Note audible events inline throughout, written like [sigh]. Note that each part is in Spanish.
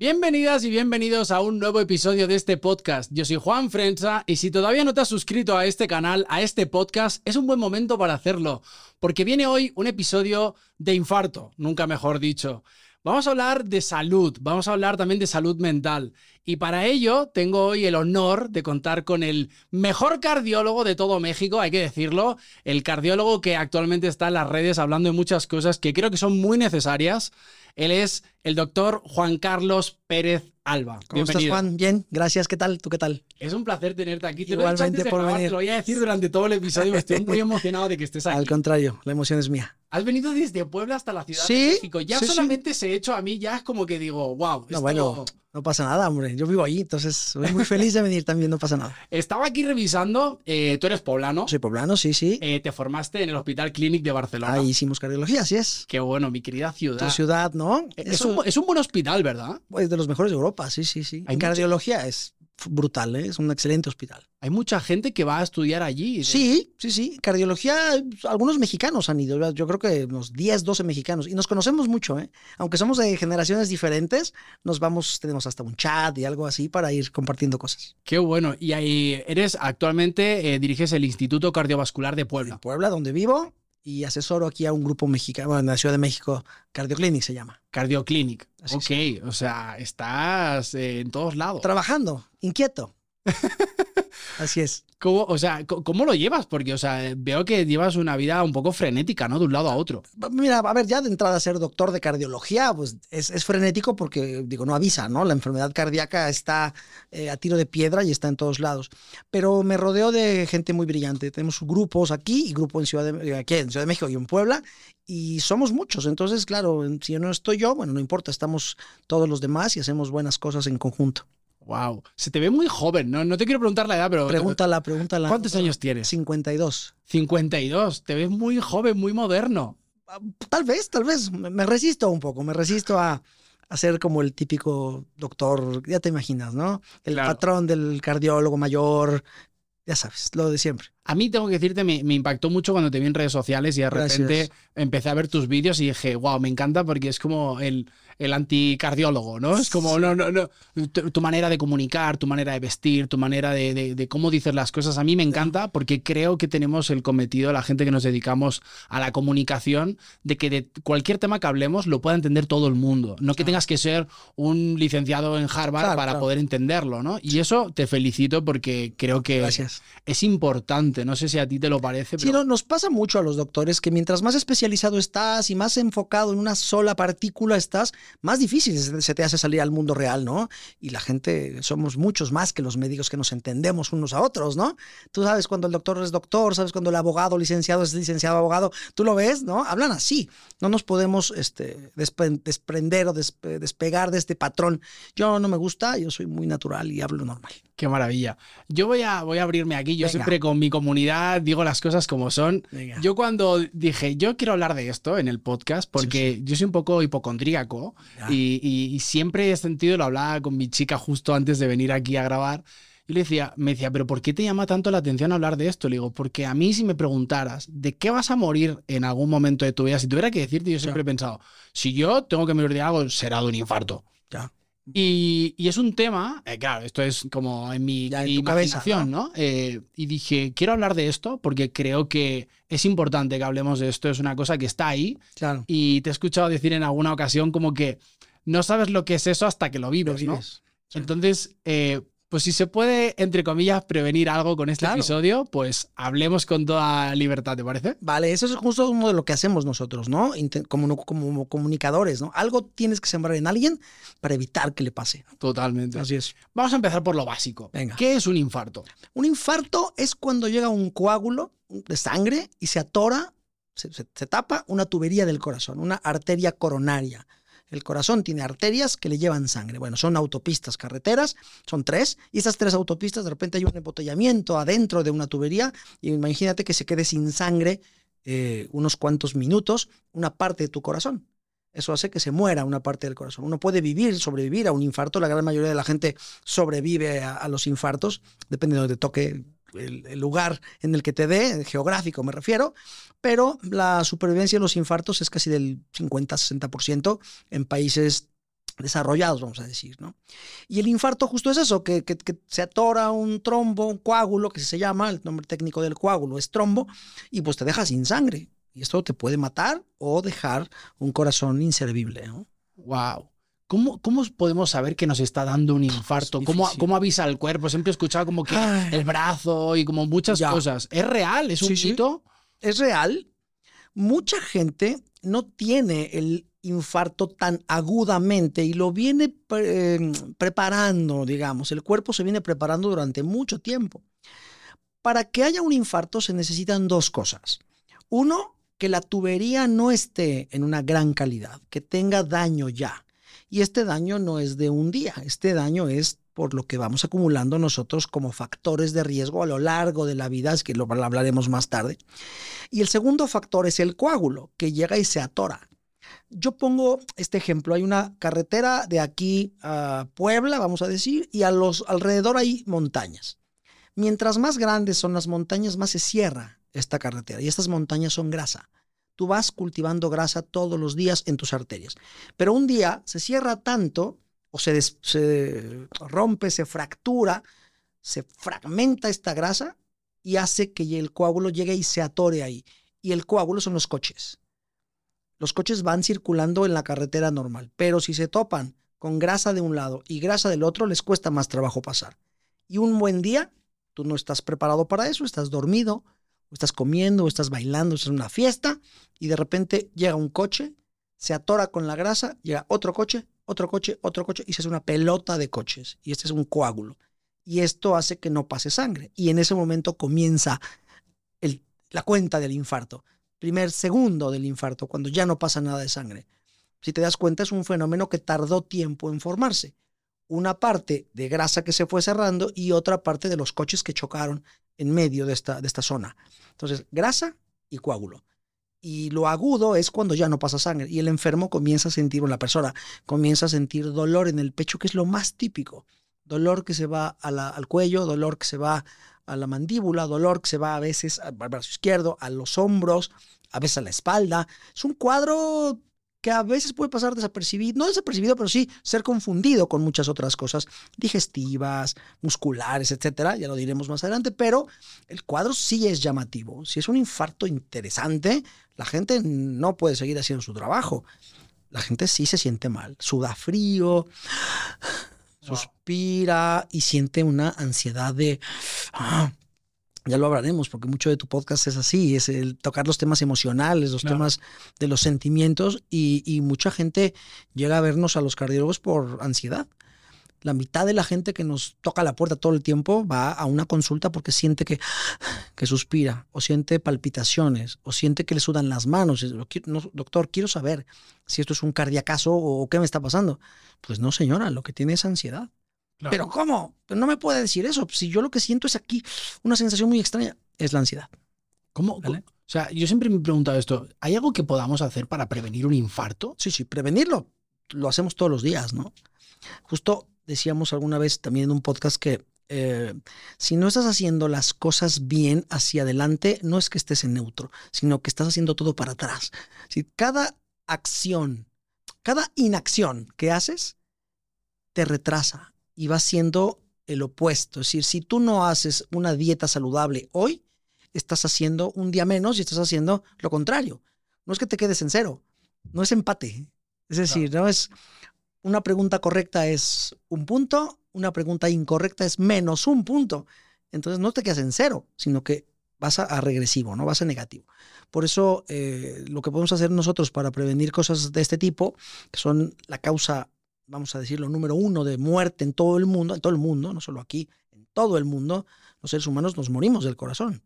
Bienvenidas y bienvenidos a un nuevo episodio de este podcast. Yo soy Juan Frenza y si todavía no te has suscrito a este canal, a este podcast, es un buen momento para hacerlo, porque viene hoy un episodio de infarto, nunca mejor dicho. Vamos a hablar de salud, vamos a hablar también de salud mental. Y para ello tengo hoy el honor de contar con el mejor cardiólogo de todo México, hay que decirlo, el cardiólogo que actualmente está en las redes hablando de muchas cosas que creo que son muy necesarias. Él es el doctor Juan Carlos Pérez Alba. ¿Cómo estás, Juan? Bien, gracias. ¿Qué tal? ¿Tú qué tal? Es un placer tenerte aquí. Te Igualmente lo por grabar, venir. Te lo voy a decir durante todo el episodio. Estoy muy [laughs] emocionado de que estés aquí. Al contrario, la emoción es mía. Has venido desde Puebla hasta la Ciudad Sí, de México. Ya sí, sí. solamente ese hecho a mí ya es como que digo, wow. No, bueno, no pasa nada, hombre. Yo vivo ahí, entonces soy muy feliz de venir también, no pasa nada. [laughs] Estaba aquí revisando, eh, tú eres poblano, Soy poblano, sí, sí. eh, te formaste en el Hospital Clínic de Barcelona. Ahí hicimos cardiología, así es. Qué bueno, mi querida ciudad. Tu ciudad, ¿no? Es Eso un, es un buen hospital, ¿verdad? es de los mejores de Europa, sí, sí, sí. Hay En cardiología es brutal, ¿eh? es un excelente hospital. Hay mucha gente que va a estudiar allí. Sí, sí, sí. Cardiología, algunos mexicanos han ido. Yo creo que unos 10, 12 mexicanos. Y nos conocemos mucho, ¿eh? Aunque somos de generaciones diferentes, nos vamos, tenemos hasta un chat y algo así para ir compartiendo cosas. Qué bueno. Y ahí eres actualmente, eh, diriges el Instituto Cardiovascular de En Puebla. Puebla, donde vivo, y asesoro aquí a un grupo mexicano, bueno, en la Ciudad de México, Cardioclinic se llama. Cardioclinic. Así ok, o sea, estás eh, en todos lados. Trabajando, inquieto. [laughs] Así es. ¿Cómo, o sea, ¿cómo lo llevas? Porque, o sea, veo que llevas una vida un poco frenética, ¿no? De un lado a otro. Mira, a ver, ya de entrada ser doctor de cardiología, pues es, es frenético porque, digo, no avisa, ¿no? La enfermedad cardíaca está eh, a tiro de piedra y está en todos lados. Pero me rodeo de gente muy brillante. Tenemos grupos aquí y grupo en Ciudad de, aquí en Ciudad de México y en Puebla y somos muchos. Entonces, claro, si no estoy yo, bueno, no importa, estamos todos los demás y hacemos buenas cosas en conjunto. Wow. Se te ve muy joven, ¿no? No te quiero preguntar la edad, pero. Pregúntala, pregúntala. ¿Cuántos años tienes? 52. 52. Te ves muy joven, muy moderno. Tal vez, tal vez. Me resisto un poco, me resisto a, a ser como el típico doctor, ya te imaginas, ¿no? El Claro. patrón del cardiólogo mayor, ya sabes, lo de siempre. A mí tengo que decirte, me, me impactó mucho cuando te vi en redes sociales y de Gracias. repente empecé a ver tus vídeos y dije, wow, me encanta porque es como el, el anticardiólogo, ¿no? Es como, no, no, no. Tu, tu manera de comunicar, tu manera de vestir, tu manera de, de- de cómo dices las cosas. A mí me encanta porque creo que tenemos el cometido, la gente que nos dedicamos a la comunicación, de que de cualquier tema que hablemos lo pueda entender todo el mundo. No que tengas que ser un licenciado en Harvard Claro, para claro. poder entenderlo, ¿no? Y eso te felicito porque creo que Gracias. es importante. No sé si a ti te lo parece, Sí, pero no, nos pasa mucho a los doctores que mientras más especializado estás y más enfocado en una sola partícula estás, más difícil se te hace salir al mundo real, ¿no? Y la gente, somos muchos más que los médicos que nos entendemos unos a otros, ¿no? Tú sabes cuando el doctor es doctor, sabes cuando el abogado licenciado es licenciado abogado, tú lo ves, ¿no? Hablan así. No nos podemos este, despre- desprender o despe- despegar de este patrón. Yo no me gusta, yo soy muy natural y hablo normal. qué maravilla. Yo voy a, voy a abrirme aquí. Yo Venga. siempre con mi comunidad digo las cosas como son. Venga. Yo cuando dije, yo quiero hablar de esto en el podcast, porque yo soy un poco hipocondríaco. Y, y- y siempre he sentido, lo hablaba con mi chica justo antes de venir aquí a grabar, y le decía, me decía, pero ¿por qué te llama tanto la atención hablar de esto? Le digo, porque a mí si me preguntaras, ¿de qué vas a morir en algún momento de tu vida? Si tuviera que decirte, yo siempre he pensado, si yo tengo que morir de algo, será de un infarto. Y, y es un tema, eh, claro, esto es como en mi Ya en tu cabeza, imaginación, ¿no? Eh, y dije, quiero hablar de esto porque creo que es importante que hablemos de esto, es una cosa que está ahí Claro. y te he escuchado decir en alguna ocasión como que no sabes lo que es eso hasta que lo vives, Lo ¿no? Sí. Entonces, eh, pues si se puede, entre comillas, prevenir algo con este Claro. episodio, pues hablemos con toda libertad, ¿te parece? Vale, eso es justo uno de lo que hacemos nosotros, ¿no? Como, como comunicadores, ¿no? Algo tienes que sembrar en alguien para evitar que le pase. Totalmente. Así es. Vamos a empezar por lo básico. Venga. ¿Qué es un infarto? Un infarto es cuando llega un coágulo de sangre y se atora, se, se- se tapa una tubería del corazón, una arteria coronaria. El corazón tiene arterias que le llevan sangre. Bueno, son autopistas, carreteras, son tres, y esas tres autopistas de repente hay un embotellamiento adentro de una tubería, y imagínate que se quede sin sangre eh, unos cuantos minutos una parte de tu corazón. Eso hace que se muera una parte del corazón. Uno puede vivir, sobrevivir a un infarto. La gran mayoría de la gente sobrevive a, a los infartos, depende de donde toque el, lugar en el que te dé, geográfico me refiero, pero la supervivencia de los infartos es casi del 50-60% en países desarrollados, vamos a decir, ¿no? Y el infarto justo es eso, que, que, que, se atora un trombo, un coágulo, que se llama, el nombre técnico del coágulo es trombo, y pues te deja sin sangre. Y esto te puede matar o dejar un corazón inservible, ¿no? Wow. ¿Cómo, ¿Cómo, podemos saber que nos está dando un infarto? ¿Cómo, ¿Cómo, avisa el cuerpo? Siempre he escuchado como que Ay. el brazo y como muchas ya. cosas. ¿Es real? ¿Es un sí, mito? Sí. Es real. Mucha gente no tiene el infarto tan agudamente y lo viene pre preparando, digamos. El cuerpo se viene preparando durante mucho tiempo. Para que haya un infarto se necesitan dos cosas. Uno, que la tubería no esté en una gran calidad, que tenga daño ya. Y este daño no es de un día, este daño es por lo que vamos acumulando nosotros como factores de riesgo a lo largo de la vida, es que lo hablaremos más tarde. Y el segundo factor es el coágulo, que llega y se atora. Yo pongo este ejemplo, hay una carretera de aquí a Puebla, vamos a decir, y a los alrededor hay montañas. Mientras más grandes son las montañas, más se cierra esta carretera y estas montañas son grasa. Tú vas cultivando grasa todos los días en tus arterias. Pero un día se cierra tanto o se, se rompe, se fractura, se fragmenta esta grasa y hace que el coágulo llegue y se atore ahí. Y el coágulo son los coches. Los coches van circulando en la carretera normal, pero si se topan con grasa de un lado y grasa del otro, les cuesta más trabajo pasar. Y un buen día, tú no estás preparado para eso, estás dormido, o estás comiendo, o estás bailando, es una fiesta, y de repente llega un coche, se atora con la grasa, llega otro coche, otro coche, otro coche, y se hace una pelota de coches. Y este es un coágulo. Y esto hace que no pase sangre. Y en ese momento comienza la cuenta del infarto. Primer segundo del infarto, cuando ya no pasa nada de sangre. Si te das cuenta, es un fenómeno que tardó tiempo en formarse. Una parte de grasa que se fue cerrando y otra parte de los coches que chocaron en medio de esta, de esta zona. Entonces, grasa y coágulo. Y lo agudo es cuando ya no pasa sangre y el enfermo comienza a sentir, la persona comienza a sentir dolor en el pecho, que es lo más típico. Dolor que se va al cuello, dolor que se va a la mandíbula, dolor que se va a veces al brazo izquierdo, a los hombros, a veces a la espalda. Es un cuadro que a veces puede pasar desapercibido, no desapercibido, pero sí ser confundido con muchas otras cosas digestivas, musculares, etcétera, ya lo diremos más adelante, pero el cuadro sí es llamativo. Si es un infarto interesante, la gente no puede seguir haciendo su trabajo. La gente sí se siente mal, suda frío, suspira y siente una ansiedad de ah, ya lo hablaremos, porque mucho de tu podcast es así, es el tocar los temas emocionales, los temas de los sentimientos, y, y, mucha gente llega a vernos a los cardiólogos por ansiedad. La mitad de la gente que nos toca la puerta todo el tiempo va a una consulta porque siente que, que suspira, o siente palpitaciones, o siente que le sudan las manos. No, doctor, quiero saber si esto es un cardiacazo o qué me está pasando. Pues no, señora, lo que tiene es ansiedad. Claro. Pero ¿cómo? No me puede decir eso. Si yo lo que siento es aquí una sensación muy extraña, es la ansiedad. ¿Cómo? ¿Vale? O sea, yo siempre me he preguntado esto. ¿Hay algo que podamos hacer para prevenir un infarto? Sí, sí, prevenirlo. Lo hacemos todos los días, ¿no? Justo decíamos alguna vez también en un podcast que eh, si no estás haciendo las cosas bien hacia adelante, no es que estés en neutro, sino que estás haciendo todo para atrás. Si cada acción, cada inacción que haces, te retrasa, y va siendo el opuesto. Es decir, si tú no haces una dieta saludable hoy, estás haciendo un día menos y estás haciendo lo contrario. No es que te quedes en cero, no es empate. Es decir, no, no es una pregunta correcta es un punto, una pregunta incorrecta es menos un punto. Entonces no te quedas en cero, sino que vas a, a regresivo, no vas a negativo. Por eso eh, lo que podemos hacer nosotros para prevenir cosas de este tipo, que son la causa vamos a decirlo, número uno de muerte en todo el mundo, en todo el mundo, no solo aquí, en todo el mundo, los seres humanos nos morimos del corazón.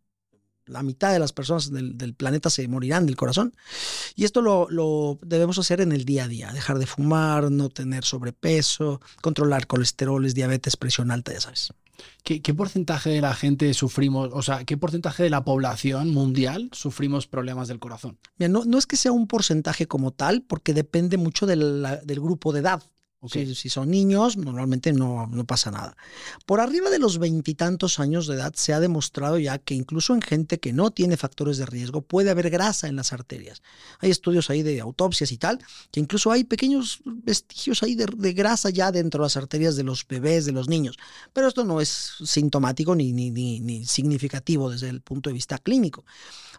La mitad de las personas del, del planeta se morirán del corazón. Y esto lo, lo, debemos hacer en el día a día. Dejar de fumar, no tener sobrepeso, controlar colesteroles, diabetes, presión alta, ya sabes. ¿Qué, ¿Qué, porcentaje de la gente sufrimos, o sea, qué porcentaje de la población mundial sufrimos problemas del corazón? Mira, no, no es que sea un porcentaje como tal, porque depende mucho de la, del grupo de edad. Si, son niños, normalmente no, no pasa nada. Por arriba de los veintitantos años de edad se ha demostrado ya que incluso en gente que no tiene factores de riesgo puede haber grasa en las arterias. Hay estudios ahí de autopsias y tal, que incluso hay pequeños vestigios ahí de, de grasa ya dentro de las arterias de los bebés, de los niños. Pero esto no es sintomático ni, ni, ni, ni significativo desde el punto de vista clínico.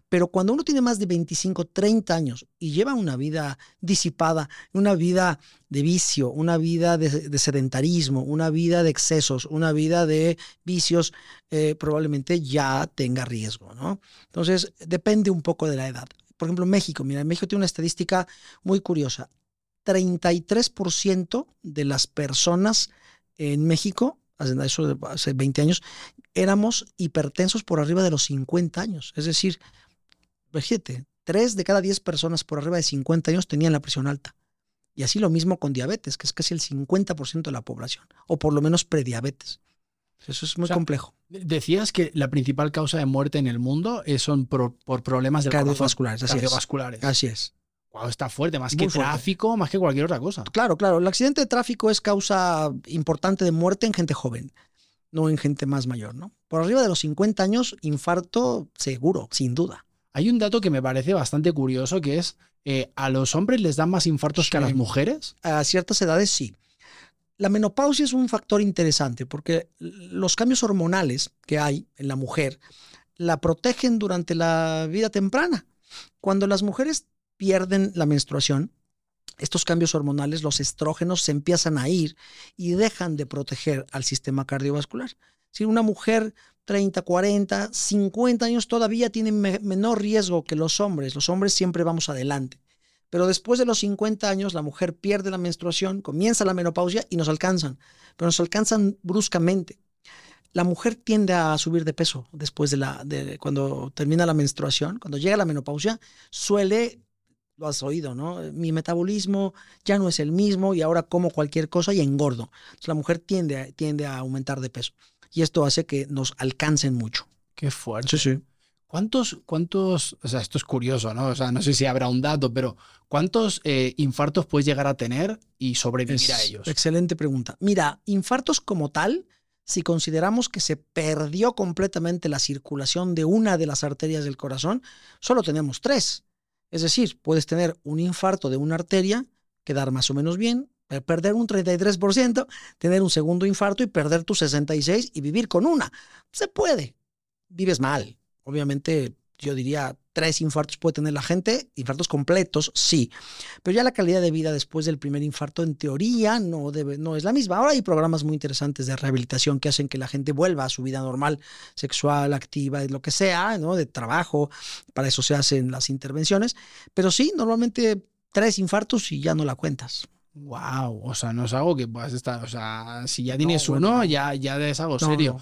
Pero cuando uno tiene más de 25, 30 años y lleva una vida disipada, una vida de vicio, una vida de, sedentarismo, una vida de excesos, una vida de vicios, eh, probablemente ya tenga riesgo, ¿no? Entonces, depende un poco de la edad. Por ejemplo, México, mira, México tiene una estadística muy curiosa. 33% de las personas en México, hace 20 años, éramos hipertensos por arriba de los 50 años. Es decir, fíjate, 3 de cada 10 personas por arriba de 50 años tenían la presión alta. Y así lo mismo con diabetes, que es casi el 50% de la población, o por lo menos prediabetes. Eso es muy complejo. Decías que la principal causa de muerte en el mundo son por, problemas del cardiovasculares. Así cardiovasculares. Es. Así es. Wow, está fuerte, más que tráfico, más que cualquier otra cosa. Claro, claro. El accidente de tráfico es causa importante de muerte en gente joven, no en gente más mayor, ¿no? Por arriba de los 50 años, infarto seguro, sin duda. Hay un dato que me parece bastante curioso, que es, eh, ¿a los hombres les dan más infartos que a las mujeres? A ciertas edades sí. La menopausia es un factor interesante porque los cambios hormonales que hay en la mujer la protegen durante la vida temprana. Cuando las mujeres pierden la menstruación, estos cambios hormonales, los estrógenos se empiezan a ir y dejan de proteger al sistema cardiovascular. Si una mujer 30, 40, 50 años todavía tiene menor riesgo que los hombres, los hombres siempre vamos adelante. Pero después de los 50 años, la mujer pierde la menstruación, comienza la menopausia y nos alcanzan, pero nos alcanzan bruscamente. La mujer tiende a subir de peso después de la, de, cuando termina la menstruación, cuando llega la menopausia, suele lo has oído, ¿no? Mi metabolismo ya no es el mismo y ahora como cualquier cosa y engordo. La mujer tiende tiende a aumentar de peso y esto hace que nos alcancen mucho. Qué fuerte. Sí, sí. ¿Cuántos, cuántos, o sea, esto es curioso, ¿no? O sea, no sé si habrá un dato, pero ¿cuántos eh, infartos puedes llegar a tener y sobrevivir a ellos? Excelente pregunta. Mira, infartos como tal, si consideramos que se perdió completamente la circulación de una de las arterias del corazón, solo tenemos tres. Es decir, puedes tener un infarto de una arteria, quedar más o menos bien, perder un 33%, tener un segundo infarto y perder tu 66 y vivir con una. Se puede. Vives mal. Obviamente, yo diría tres infartos puede tener la gente, infartos completos, sí. Pero ya la calidad de vida después del primer infarto, en teoría, no, debe, no es la misma. Ahora hay programas muy interesantes de rehabilitación que hacen que la gente vuelva a su vida normal, sexual, activa, lo que sea, ¿no? De trabajo. Para eso se hacen las intervenciones. Pero sí, normalmente tres infartos y ya no la cuentas. Wow, o sea, no es algo que puedas estar, o sea, si ya tienes uno, ya, ya es algo serio.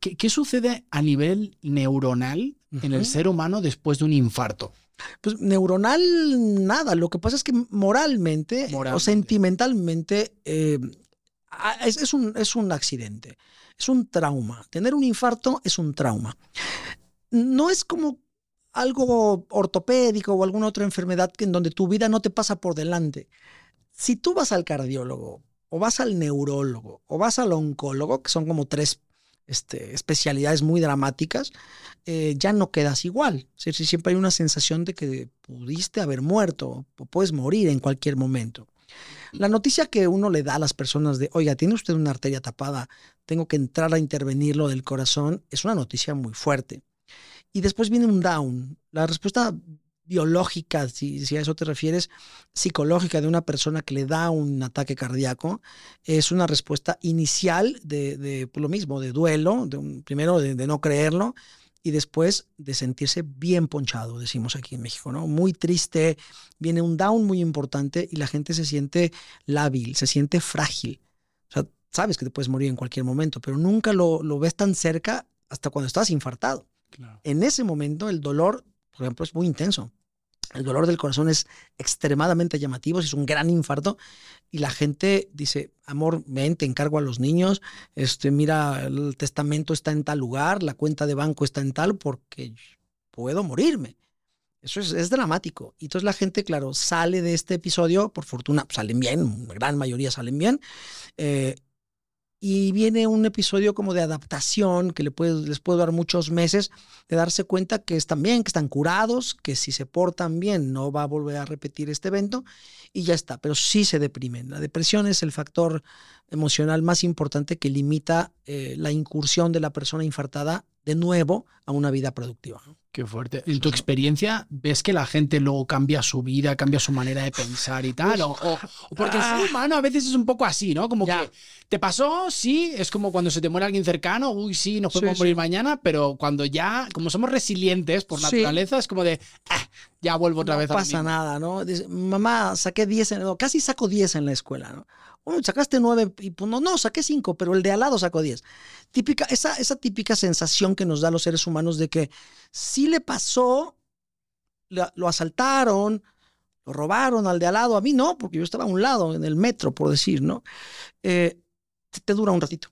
¿Qué, sucede a nivel neuronal en el ser humano después de un infarto? Pues neuronal, nada. Lo que pasa es que moralmente, o sentimentalmente eh, es, un, es un accidente, es un trauma. Tener un infarto es un trauma. No es como algo ortopédico o alguna otra enfermedad en donde tu vida no te pasa por delante si tú vas al cardiólogo o vas al neurólogo o vas al oncólogo, que son como tres este, especialidades muy dramáticas, eh, ya no quedas igual. si siempre hay una sensación de que pudiste haber muerto o puedes morir en cualquier momento. La noticia que uno le da a las personas de, oiga, tiene usted una arteria tapada, tengo que entrar a intervenir lo del corazón, es una noticia muy fuerte. Y después viene un down. La respuesta biológica, si, a eso te refieres, psicológica de una persona que le da un ataque cardíaco, es una respuesta inicial de, lo mismo, de duelo, de primero de, no creerlo y después de sentirse bien ponchado, decimos aquí en México, ¿no? Muy triste, viene un down muy importante y la gente se siente lábil, se siente frágil. O sea, sabes que te puedes morir en cualquier momento, pero nunca lo, ves tan cerca hasta cuando estás infartado. En ese momento el dolor por ejemplo, es muy intenso. El dolor del corazón es extremadamente llamativo, es un gran infarto y la gente dice, amor, ven, encargo a los niños, este, mira, el testamento está en tal lugar, la cuenta de banco está en tal porque puedo morirme. Eso es, dramático. Y entonces la gente, claro, sale de este episodio, por fortuna, salen bien, gran mayoría salen bien. Eh, y viene un episodio como de adaptación que le puede, les puede dar muchos meses de darse cuenta que están bien, que están curados, que si se portan bien no va a volver a repetir este evento y ya está, pero sí se deprimen. La depresión es el factor emocional más importante que limita eh, la incursión de la persona infartada de nuevo a una vida productiva. Qué fuerte. En tu experiencia, ¿ves que la gente luego cambia su vida, cambia su manera de pensar y tal? O, porque el ser ah. humano a veces es un poco así, ¿no? Como que te pasó, sí, es como cuando se te muere alguien cercano, uy, sí, nos podemos morir mañana, pero cuando ya, como somos resilientes por naturaleza, es como de, ah, ya vuelvo otra vez a No pasa nada, ¿no? mamá, saqué 10, en, casi saco 10 en la escuela, ¿no? Bueno, sacaste 9 y pues no, no, saqué 5, pero el de al lado sacó 10. Típica, esa, esa típica sensación que nos da los seres humanos de que sí le pasó, lo asaltaron, lo robaron al de al lado, a mí no, porque yo estaba a un lado, en el metro, por decir, ¿no? Eh, te, dura un ratito.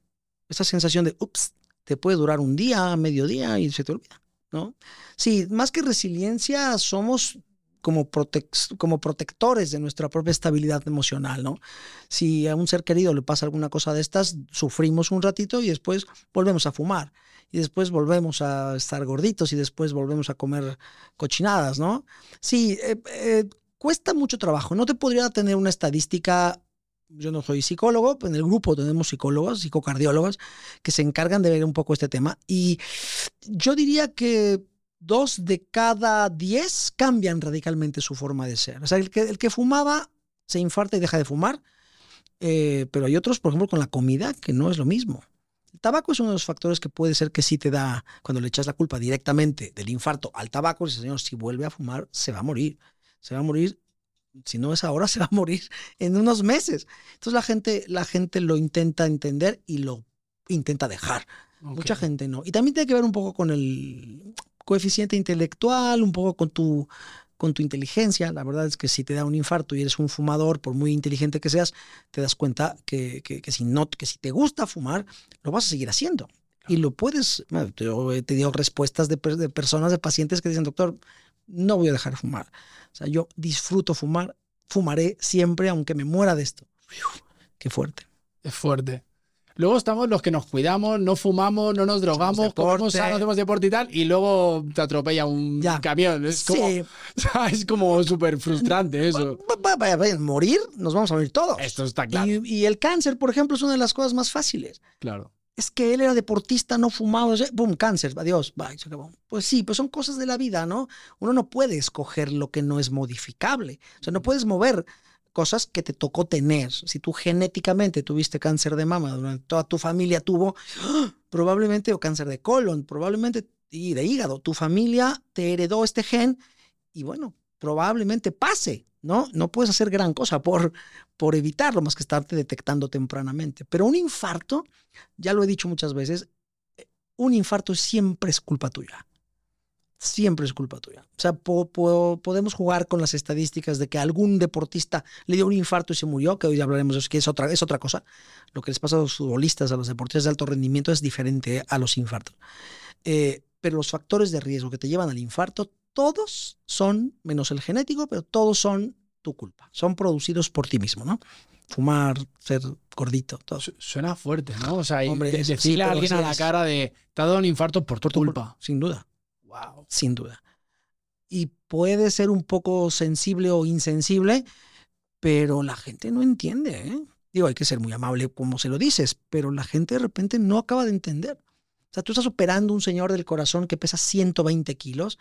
Esa sensación de, ups, te puede durar un día, mediodía y se te olvida, ¿no? Sí, más que resiliencia, somos como, como protectores de nuestra propia estabilidad emocional, ¿no? Si a un ser querido le pasa alguna cosa de estas, sufrimos un ratito y después volvemos a fumar y después volvemos a estar gorditos y después volvemos a comer cochinadas, ¿no? Sí, eh, eh, cuesta mucho trabajo. No te podría tener una estadística yo no soy psicólogo, en el grupo tenemos psicólogos, psicocardiólogos, que se encargan de ver un poco este tema. Y yo diría que dos de cada diez cambian radicalmente su forma de ser. O sea, el que, el que fumaba se infarta y deja de fumar, eh, pero hay otros, por ejemplo, con la comida, que no es lo mismo. El tabaco es uno de los factores que puede ser que sí te da, cuando le echas la culpa directamente del infarto al tabaco, dice, señor, si vuelve a fumar, se va a morir. Se va a morir, si no es ahora, [laughs] se va a morir en unos meses. Entonces la gente, la gente lo intenta entender y lo intenta dejar. Mucha gente no. Y también tiene que ver un poco con el, coeficiente intelectual, un poco con tu, con tu inteligencia. La verdad es que si te da un infarto y eres un fumador, por muy inteligente que seas, te das cuenta que, que, si, no, que si te gusta fumar, lo vas a seguir haciendo. Y lo puedes, yo he tenido respuestas de, de, personas, de pacientes que dicen, doctor, no voy a dejar de fumar. O sea, yo disfruto fumar, fumaré siempre, aunque me muera de esto. qué fuerte. Es fuerte. Luego estamos los que nos cuidamos, no fumamos, no nos drogamos, comemos hacemos deporte y tal, y luego te atropella un camión. Es como, [laughs] es como súper frustrante eso. morir, nos vamos a morir todos. Esto está claro. Y, el cáncer, por ejemplo, es una de las cosas más fáciles. Claro. Es que él era deportista, no fumaba, boom, cáncer, adiós, bye, se acabó. Pues sí, pues son cosas de la vida, ¿no? Uno no puede escoger lo que no es modificable. O sea, no puedes mover cosas que te tocó tener. Si tú genéticamente tuviste cáncer de mama, durante toda tu familia tuvo, probablemente, o cáncer de colon, probablemente, y de hígado, tu familia te heredó este gen y bueno, probablemente pase, ¿no? No puedes hacer gran cosa por, por evitarlo, más que estarte detectando tempranamente. Pero un infarto, ya lo he dicho muchas veces, eh, un infarto siempre es culpa tuya siempre es culpa tuya. O sea, podemos jugar con las estadísticas de que algún deportista le dio un infarto y se murió, que hoy hablaremos de eso, que es otra, es otra cosa. Lo que les pasa a los futbolistas, a los deportistas de alto rendimiento es diferente a los infartos. Eh, pero los factores de riesgo que te llevan al infarto, todos son, menos el genético, pero todos son tu culpa. Son producidos por ti mismo, ¿no? Fumar, ser gordito, todo. Suena fuerte, ¿no? O sea, decirle a alguien a la cara de, te ha dado un infarto por tu culpa. Sin duda. Sin duda. Y puede ser un poco sensible o insensible, pero la gente no entiende. ¿eh? Digo, hay que ser muy amable como se lo dices, pero la gente de repente no acaba de entender. O sea, tú estás operando a un señor del corazón que pesa 120 kilos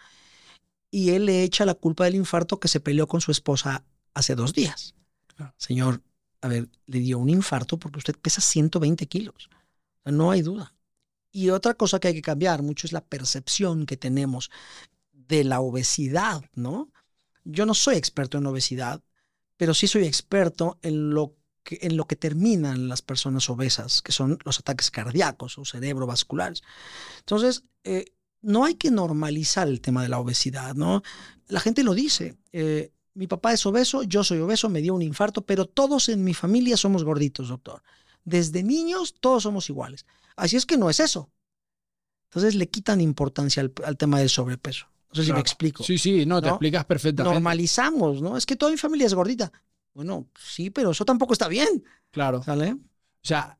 y él le echa la culpa del infarto que se peleó con su esposa hace dos días. Señor, a ver, le dio un infarto porque usted pesa 120 kilos. no hay duda. Y otra cosa que hay que cambiar mucho es la percepción que tenemos de la obesidad, ¿no? Yo no soy experto en obesidad, pero sí soy experto en lo que, en lo que terminan las personas obesas, que son los ataques cardíacos o cerebrovasculares. Entonces, eh, no hay que normalizar el tema de la obesidad, ¿no? La gente lo dice. Eh, mi papá es obeso, yo soy obeso, me dio un infarto, pero todos en mi familia somos gorditos, doctor. Desde niños todos somos iguales. Así es que no es eso. Entonces le quitan importancia al, tema del sobrepeso. No sé si me explico. Sí, sí, no, te ¿No? explicas perfectamente. Normalizamos, ¿no? Es que toda mi familia es gordita. Bueno, sí, pero eso tampoco está bien, Claro. ¿sale? O sea,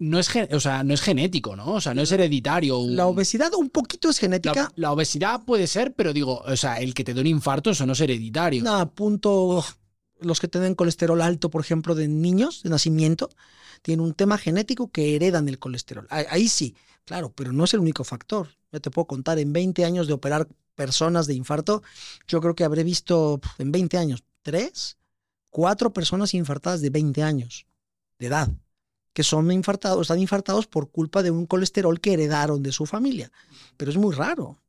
no es, o sea, no es genético, ¿no? O sea, no es hereditario. La obesidad un poquito es genética. La, la obesidad puede ser, pero digo, o sea, el que te dé un infarto, eso no es hereditario. A punto, los que tienen colesterol alto, por ejemplo, de niños de nacimiento, tienen un tema genético que heredan el colesterol. Ahí, sí, claro, pero no es el único factor. Yo te puedo contar, en 20 años de operar personas de infarto, yo creo que habré visto en 20 años tres, cuatro personas infartadas de 20 años de edad, que son infartados, están infartados por culpa de un colesterol que heredaron de su familia. Pero es muy raro.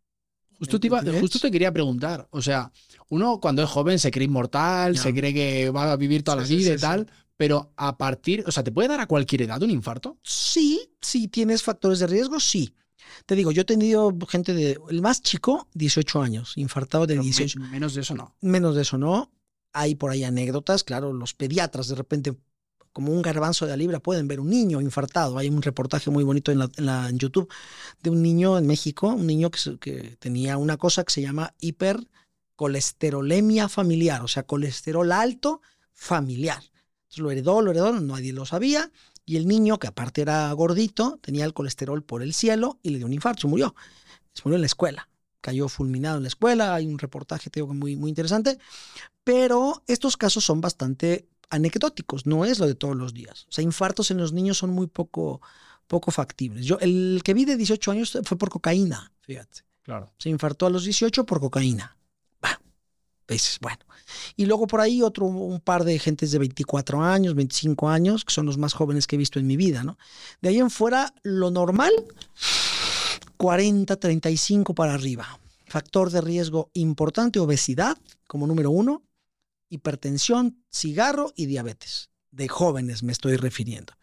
Justo te, iba- justo te quería preguntar. O sea, uno cuando es joven se cree inmortal, se cree que va a vivir toda la Sí, vida sí, y tal, pero a partir, o sea, ¿te puede dar a cualquier edad un infarto? Sí, si tienes factores de riesgo, sí. Te digo, yo he tenido gente de, el más chico, 18 años, infartado de Pero me- 18. menos de eso no. Menos de eso, ¿no? Hay por ahí anécdotas, claro, los pediatras de repente, como un garbanzo de la libra, pueden ver un niño infartado. Hay un reportaje muy bonito en, YouTube de un niño en México, un niño que, tenía una cosa que se llama hipercolesterolemia familiar, o sea, colesterol alto familiar. Lo heredó, lo heredó, nadie lo sabía. Y el niño, que aparte era gordito, tenía el colesterol por el cielo y le dio un infarto, se murió. Se murió en la escuela. Cayó fulminado en la escuela. Hay un reportaje, te digo, muy, muy interesante. Pero estos casos son bastante anecdóticos, no es lo de todos los días. O sea, infartos en los niños son muy poco, poco factibles. Yo, el que vi de 18 años fue por cocaína, fíjate. Claro. Se infartó a los 18 por cocaína. Bah, veces, bueno. Y luego por ahí otro, un par de gentes de 24 años, 25 años, que son los más jóvenes que he visto en mi vida, ¿no? De ahí en fuera, lo normal, 40, 35 para arriba. Factor de riesgo importante, obesidad como número uno, hipertensión, cigarro y diabetes. De jóvenes me estoy refiriendo.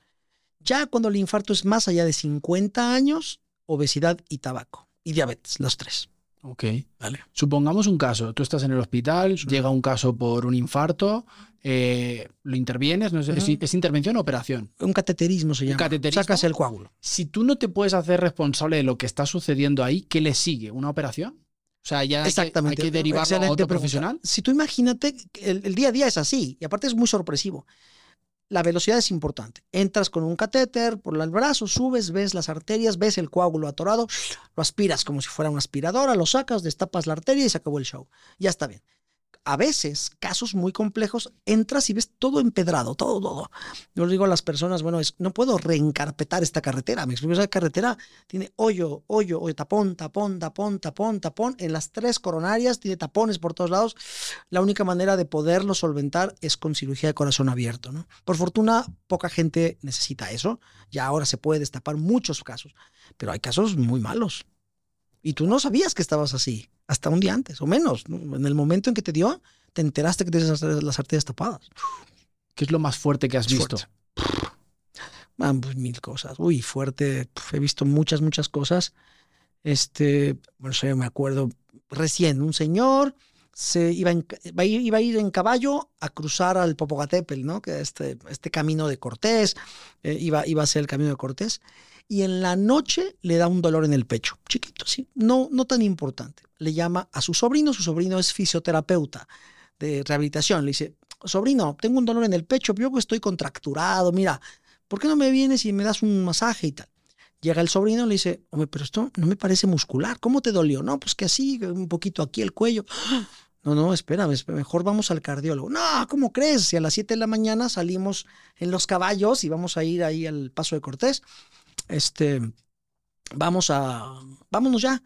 Ya cuando el infarto es más allá de 50 años, obesidad y tabaco. Y diabetes, los tres. Ok. Vale. Supongamos un caso, tú estás en el hospital, llega un caso por un infarto, eh, lo intervienes, no sé, ¿es, Ujú. es intervención o operación? Un cateterismo se llama. cateterismo? Sacas el coágulo. Si tú no te puedes hacer responsable de lo que está sucediendo ahí, ¿qué le sigue? ¿Una operación? O sea, ya hay que- hay que, derivarlo a otro pregunta. profesional. Si tú imagínate, el, el día a día es así, y aparte es muy sorpresivo. La velocidad es importante. Entras con un catéter por el brazo, subes, ves las arterias, ves el coágulo atorado, lo aspiras como si fuera una aspiradora, lo sacas, destapas la arteria y se acabó el show. Ya está bien. A veces, casos muy complejos, entras y ves todo empedrado, todo, todo. Yo le digo a las personas, bueno, es, no puedo reencarpetar esta carretera. Me explico, esa carretera tiene hoyo, hoyo, hoyo, tapón, tapón, tapón, tapón, tapón. En las tres coronarias tiene tapones por todos lados. La única manera de poderlo solventar es con cirugía de corazón abierto. Por fortuna, poca gente necesita eso. Ya ahora se puede destapar muchos casos, pero hay casos muy malos. Y tú no sabías que estabas así, hasta un día antes, o menos. ¿no? En el momento en que te dio, te enteraste que tienes las, arterias tapadas. ¿Qué es lo más fuerte que has Es visto? fuerte. Ah, pues mil cosas. Uy, fuerte. He visto muchas, muchas cosas. Este, bueno, yo me acuerdo recién, un señor se iba, en- iba a ir en caballo a cruzar al Popocatépetl, ¿no? Que este, este camino de Cortés, eh, iba, iba a ser el camino de Cortés. Y en la noche le da un dolor en el pecho, chiquito, sí, no, no tan importante. Le llama a su sobrino, su sobrino es fisioterapeuta de rehabilitación. Le dice, sobrino, tengo un dolor en el pecho, yo estoy contracturado, mira, ¿por qué no me vienes y me das un masaje y tal? Llega el sobrino y le dice, hombre, pero esto no me parece muscular, ¿cómo te dolió? No, pues que así, un poquito aquí el cuello. [gasps] No, no, espera, mejor vamos al cardiólogo. No, ¿cómo crees? Si a las 7 de la mañana salimos en los caballos y vamos a ir ahí al Paso de Cortés, este, vamos a, vámonos ya.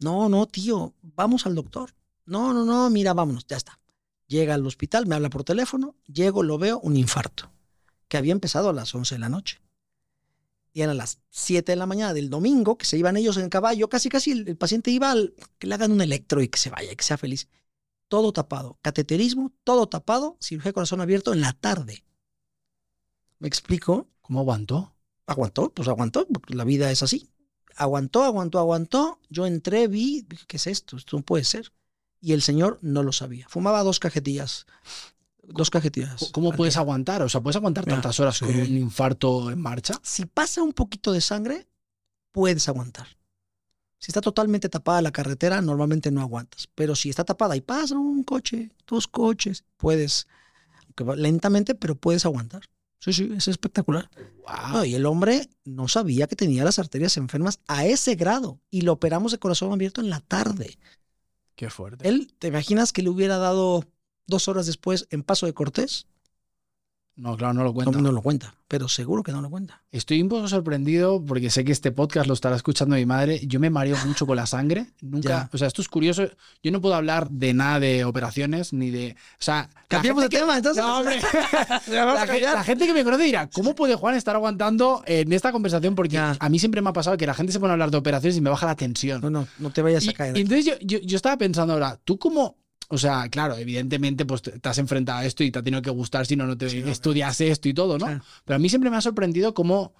No, no, tío, vamos al doctor. No, no, no, mira, vámonos, ya está. Llega al hospital, me habla por teléfono, llego, lo veo, un infarto, que había empezado a las 11 de la noche. Y eran las 7 de la mañana del domingo, que se iban ellos en caballo, casi, casi el, el paciente iba al que le hagan un electro y que se vaya, que sea feliz. Todo tapado, cateterismo, todo tapado, cirugía de corazón abierto en la tarde. ¿Me explico? ¿Cómo aguantó? Aguantó, pues aguantó, porque la vida es así. Aguantó, aguantó, aguantó. Yo entré, vi, dije, ¿qué es esto? Esto no puede ser. Y el señor no lo sabía. Fumaba dos cajetillas. Dos cajetillas. ¿Cómo puedes día. aguantar? O sea, ¿puedes aguantar Mira, tantas horas sí. con un infarto en marcha? Si pasa un poquito de sangre, puedes aguantar. Si está totalmente tapada la carretera, normalmente no aguantas. Pero si está tapada y pasa un coche, dos coches, puedes, lentamente, pero puedes aguantar. Sí, sí, es espectacular. Wow. No, y el hombre no sabía que tenía las arterias enfermas a ese grado y lo operamos de corazón abierto en la tarde. Qué fuerte. Él, ¿te imaginas que le hubiera dado dos horas después en Paso de Cortés? No, claro, no lo cuenta. no lo cuenta, pero seguro que no lo cuenta. Estoy un poco sorprendido porque sé que este podcast lo estará escuchando mi madre. Yo me mareo mucho con la sangre. Nunca, Ya. o sea, esto es curioso. Yo no puedo hablar de nada de operaciones ni de, o sea, Cambiamos de que- tema, entonces. No, hombre. [laughs] La, gente que me conoce dirá, ¿cómo puede Juan estar aguantando en esta conversación? Porque Ya. a mí siempre me ha pasado que la gente se pone a hablar de operaciones y me baja la tensión. No, no, no te vayas a caer. y entonces yo, yo, yo estaba pensando ahora, ¿tú cómo? O sea, claro, evidentemente pues te has enfrentado a esto y te ha tenido que gustar si no, no te Sí, estudias esto y todo, ¿no? Claro. Pero a mí siempre me ha sorprendido cómo,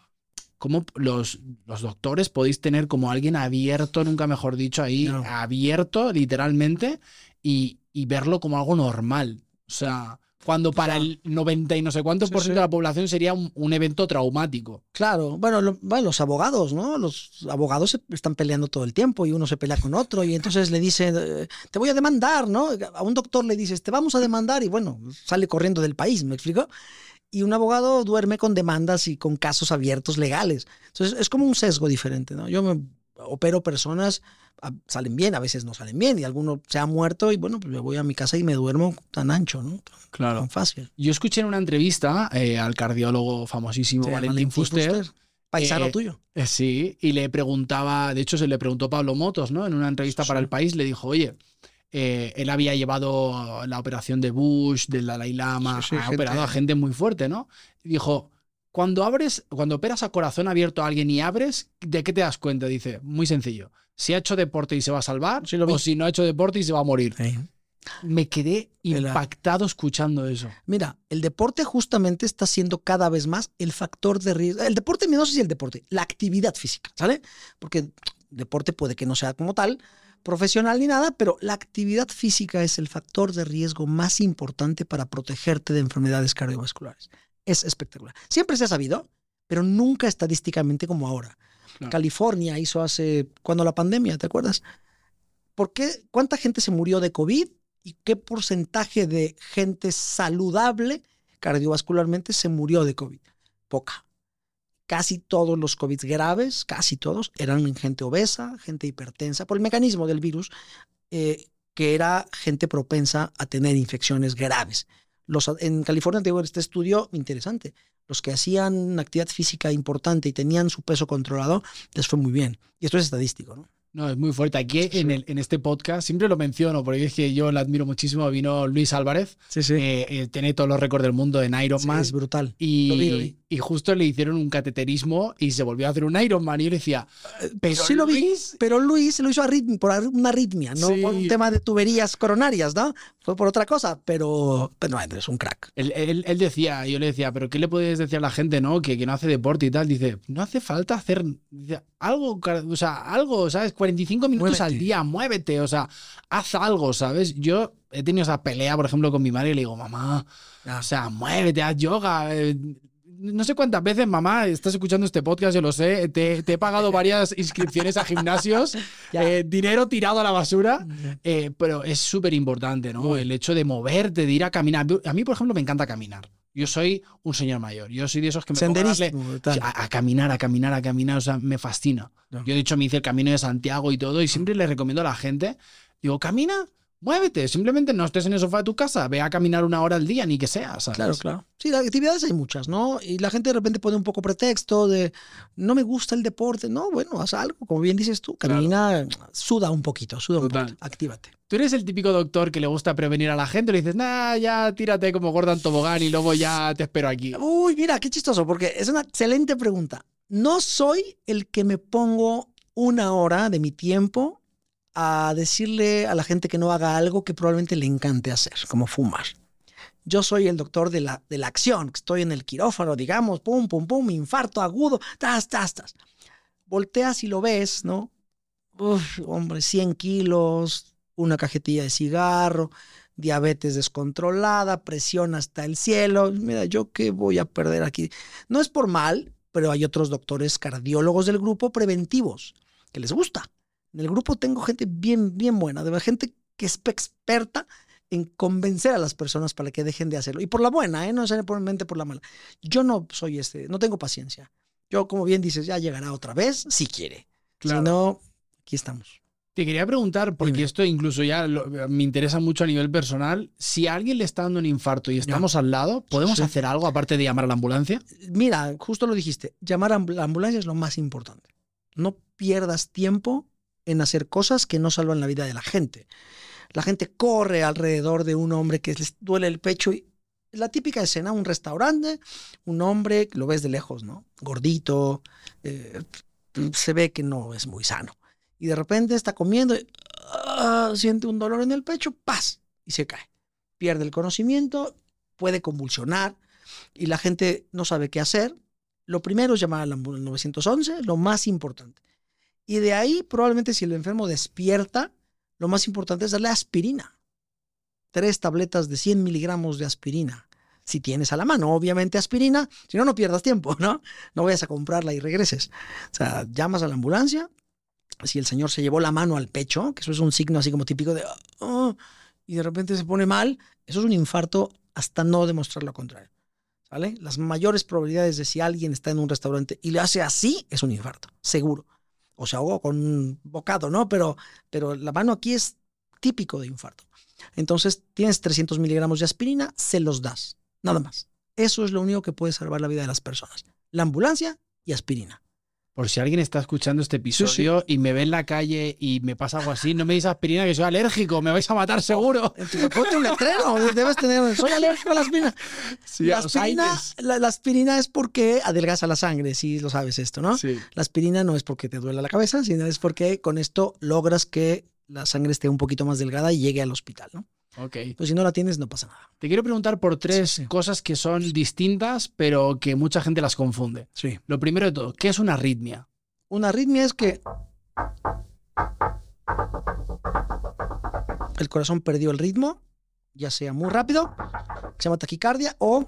cómo los, los doctores podéis tener como alguien abierto, nunca mejor dicho, ahí, No. abierto literalmente y, y verlo como algo normal. O sea, cuando para sea, el 90 y no sé cuántos sí, por ciento sí. de la población sería un, un evento traumático. Claro, bueno, lo- bueno, los abogados, ¿no? Los abogados se están peleando todo el tiempo y uno se pelea con otro y entonces le dice, eh, te voy a demandar, ¿no? A un doctor le dices, te vamos a demandar y bueno, sale corriendo del país, ¿me explico? Y un abogado duerme con demandas y con casos abiertos legales. Entonces es como un sesgo diferente, ¿no? Yo me opero personas, a- salen bien, a veces no salen bien y alguno se ha muerto y bueno, pues me voy a mi casa y me duermo tan ancho, ¿no? Claro. Tan fácil. Yo escuché en una entrevista eh, al cardiólogo famosísimo Sí, Valentín, Fuster Paisano eh, tuyo. Eh, Sí, y le preguntaba, de hecho se le preguntó Pablo Motos, ¿no? En una entrevista para. El País le dijo, oye, eh, él había llevado la operación de Bush, del Dalai Lama, Sí, sí, ha gente- operado a gente muy fuerte, ¿no? Y dijo, cuando abres, cuando operas a corazón abierto a alguien y abres, ¿de qué te das cuenta? Dice, muy sencillo. Si ha hecho deporte y se va a salvar, Sí, lo vi. o si no ha hecho deporte y se va a morir. Me quedé impactado escuchando eso. Mira, el deporte justamente está siendo cada vez más el factor de riesgo. El deporte, no sé si el deporte, la actividad física, ¿sale? Porque deporte puede que no sea como tal profesional ni nada, pero la actividad física es el factor de riesgo más importante para protegerte de enfermedades cardiovasculares. Es espectacular. Siempre se ha sabido, pero nunca estadísticamente como ahora. Claro. California hizo hace, cuando la pandemia, ¿te acuerdas? ¿Por qué? ¿Cuánta gente se murió de COVID y qué porcentaje de gente saludable cardiovascularmente se murió de COVID? Poca. Casi todos los COVID graves, casi todos, eran en gente obesa, gente hipertensa, por el mecanismo del virus, eh, que era gente propensa a tener infecciones graves. Los, en California tengo este estudio interesante. Los que hacían actividad física importante y tenían su peso controlado, les fue muy bien. Y esto es estadístico, ¿no? No, es muy fuerte. Aquí en, el, en este podcast siempre lo menciono porque es que yo la admiro muchísimo. Vino Luis Álvarez, Sí, sí. eh, eh, tiene todos los récords del mundo en Ironman. es brutal. y, lo vi, lo vi. y justo le hicieron un cateterismo y se volvió a hacer un Ironman. Y yo le decía, pero sí lo vi, Luis, pero Luis se lo hizo arritmi- por una arritmia, no por un tema de tuberías coronarias, ¿no? Fue por otra cosa, pero, pero no, es un crack. Él, él- él decía, yo le decía, pero ¿qué le puedes decir a la gente, no? Que, que no hace deporte y tal. Dice, no hace falta hacer dice, algo, o sea, algo, ¿sabes? 45 minutos al día, muévete, o sea, haz algo, ¿sabes? Yo he tenido esa pelea, por ejemplo, con mi madre y le digo, mamá, o sea, muévete, haz yoga. eh, No sé cuántas veces, mamá, estás escuchando este podcast, yo lo sé. Te, te he pagado [laughs] varias inscripciones a gimnasios, eh, dinero tirado a la basura. Eh, pero es súper importante, ¿no? El hecho de moverte, de ir a caminar. A mí, por ejemplo, me encanta caminar. Yo soy un señor mayor. Yo soy de esos que me pongo a darle- Senderismo, a, a caminar, a caminar, a caminar. O sea, me fascina. Yo, de hecho, me hice el camino de Santiago y todo. Y siempre le recomiendo a la gente, digo, camina, muévete. Simplemente no estés en el sofá de tu casa. Ve a caminar una hora al día, ni que sea, ¿sabes? Claro, claro. Sí, las actividades hay muchas, ¿no? Y la gente de repente pone un poco pretexto de no me gusta el deporte. No, bueno, haz algo, como bien dices tú, camina, suda un poquito, suda un Total. poquito, actívate. Tú eres el típico doctor que le gusta prevenir a la gente. Le dices, nah, ya tírate como Gordon Tobogán y luego ya te espero aquí. Uy, mira, qué chistoso, porque es una excelente pregunta. No soy el que me pongo una hora de mi tiempo a decirle a la gente que no haga algo que probablemente le encante hacer, como fumar. Yo soy el doctor de la, de la acción, estoy en el quirófano, digamos, pum, pum, pum, infarto agudo, tas, tas, tas. Volteas y lo ves, ¿no? Uf, hombre, 100 kilos, una cajetilla de cigarro, diabetes descontrolada, presión hasta el cielo. Mira, yo qué voy a perder aquí. No es por mal, pero hay otros doctores cardiólogos del grupo preventivos que les gusta. En el grupo tengo gente bien, bien buena, de gente que es experta en convencer a las personas para que dejen de hacerlo. Y por la buena, ¿eh? no necesariamente por la mala. Yo no soy este, no tengo paciencia. Yo, como bien dices, ya llegará otra vez si quiere. Claro. Si no, aquí estamos. Te quería preguntar, porque Dime. esto incluso ya lo- me interesa mucho a nivel personal, si a alguien le está dando un infarto y estamos al lado, ¿podemos Sí. hacer algo aparte de llamar a la ambulancia? Mira, justo lo dijiste, llamar a la ambulancia es lo más importante. No pierdas tiempo en hacer cosas que no salvan la vida de la gente. La gente corre alrededor de un hombre que les duele el pecho y la típica escena, un restaurante, un hombre, lo ves de lejos, ¿no? Gordito, eh, se ve que no es muy sano. Y de repente está comiendo, y, ah, siente un dolor en el pecho, ¡paz! Y se cae. Pierde el conocimiento, puede convulsionar y la gente no sabe qué hacer. Lo primero es llamar al ambu- 911, lo más importante. Y de ahí, probablemente si el enfermo despierta, lo más importante es darle aspirina. Tres tabletas de 100 miligramos de aspirina. Si tienes a la mano, obviamente aspirina, si no, no pierdas tiempo, ¿no? No vayas a comprarla y regreses. O sea, llamas a la ambulancia. Si el señor se llevó la mano al pecho, que eso es un signo así como típico de, "Ah", y de repente se pone mal, eso es un infarto hasta no demostrar lo contrario. ¿Vale? Las mayores probabilidades de si alguien está en un restaurante y le hace así, es un infarto, seguro. O se ahogó con un bocado, ¿no? Pero, pero la mano aquí es típico de infarto. Entonces, tienes 300 miligramos de aspirina, se los das, nada más. Eso es lo único que puede salvar la vida de las personas. La ambulancia y aspirina. Por si alguien está escuchando este episodio y me ve en la calle y me pasa algo así, no me dices aspirina que soy alérgico, me vais a matar seguro. Ponte un letrero, [laughs] debes tener, soy alérgico a la aspirina. Sí, la, aspirina la, la aspirina es porque adelgaza la sangre, si lo sabes esto, ¿no? Sí. La aspirina no es porque te duela la cabeza, sino es porque con esto logras que la sangre esté un poquito más delgada y llegue al hospital, ¿no? Ok. Pues si no la tienes, no pasa nada. Te quiero preguntar por tres Sí, sí. cosas que son distintas, pero que mucha gente las confunde. Sí. Lo primero de todo, ¿qué es una arritmia? Una arritmia es que el corazón perdió el ritmo, ya sea muy rápido, que se llama taquicardia, o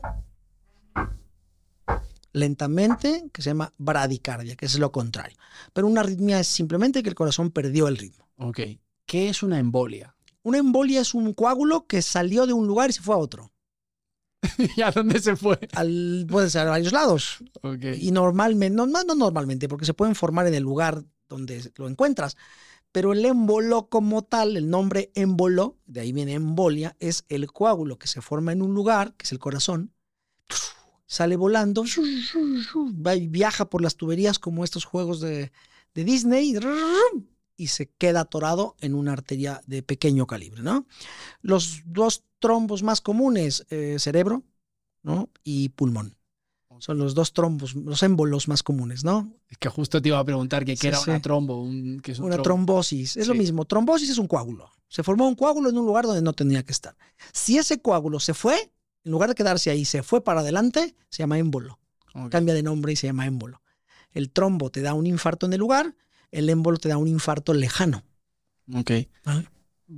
lentamente, que se llama bradicardia, que es lo contrario. Pero una arritmia es simplemente que el corazón perdió el ritmo. Ok. ¿Qué es una embolia? Una embolia es un coágulo que salió de un lugar y se fue a otro. [laughs] ¿Y a dónde se fue? Al, puede ser a varios lados. Y normalmente, no, no normalmente, porque se pueden formar en el lugar donde lo encuentras. Pero el émbolo como tal, el nombre émbolo, de ahí viene embolia, es el coágulo que se forma en un lugar, que es el corazón, sale volando, va y viaja por las tuberías como estos juegos de, de Disney y se queda atorado en una arteria de pequeño calibre, ¿no? Los dos trombos más comunes, eh, cerebro ¿no? y pulmón. Son los dos trombos, los émbolos más comunes, ¿no? Es que justo te iba a preguntar que qué Sí, era sí. una trombo. un- que es un Una trombo. trombosis. Es lo mismo. Trombosis es un coágulo. Se formó un coágulo en un lugar donde no tenía que estar. Si ese coágulo se fue, en lugar de quedarse ahí, se fue para adelante, se llama émbolo. Cambia de nombre y se llama émbolo. El trombo te da un infarto en el lugar, el émbolo te da un infarto lejano. Ok. ¿vale?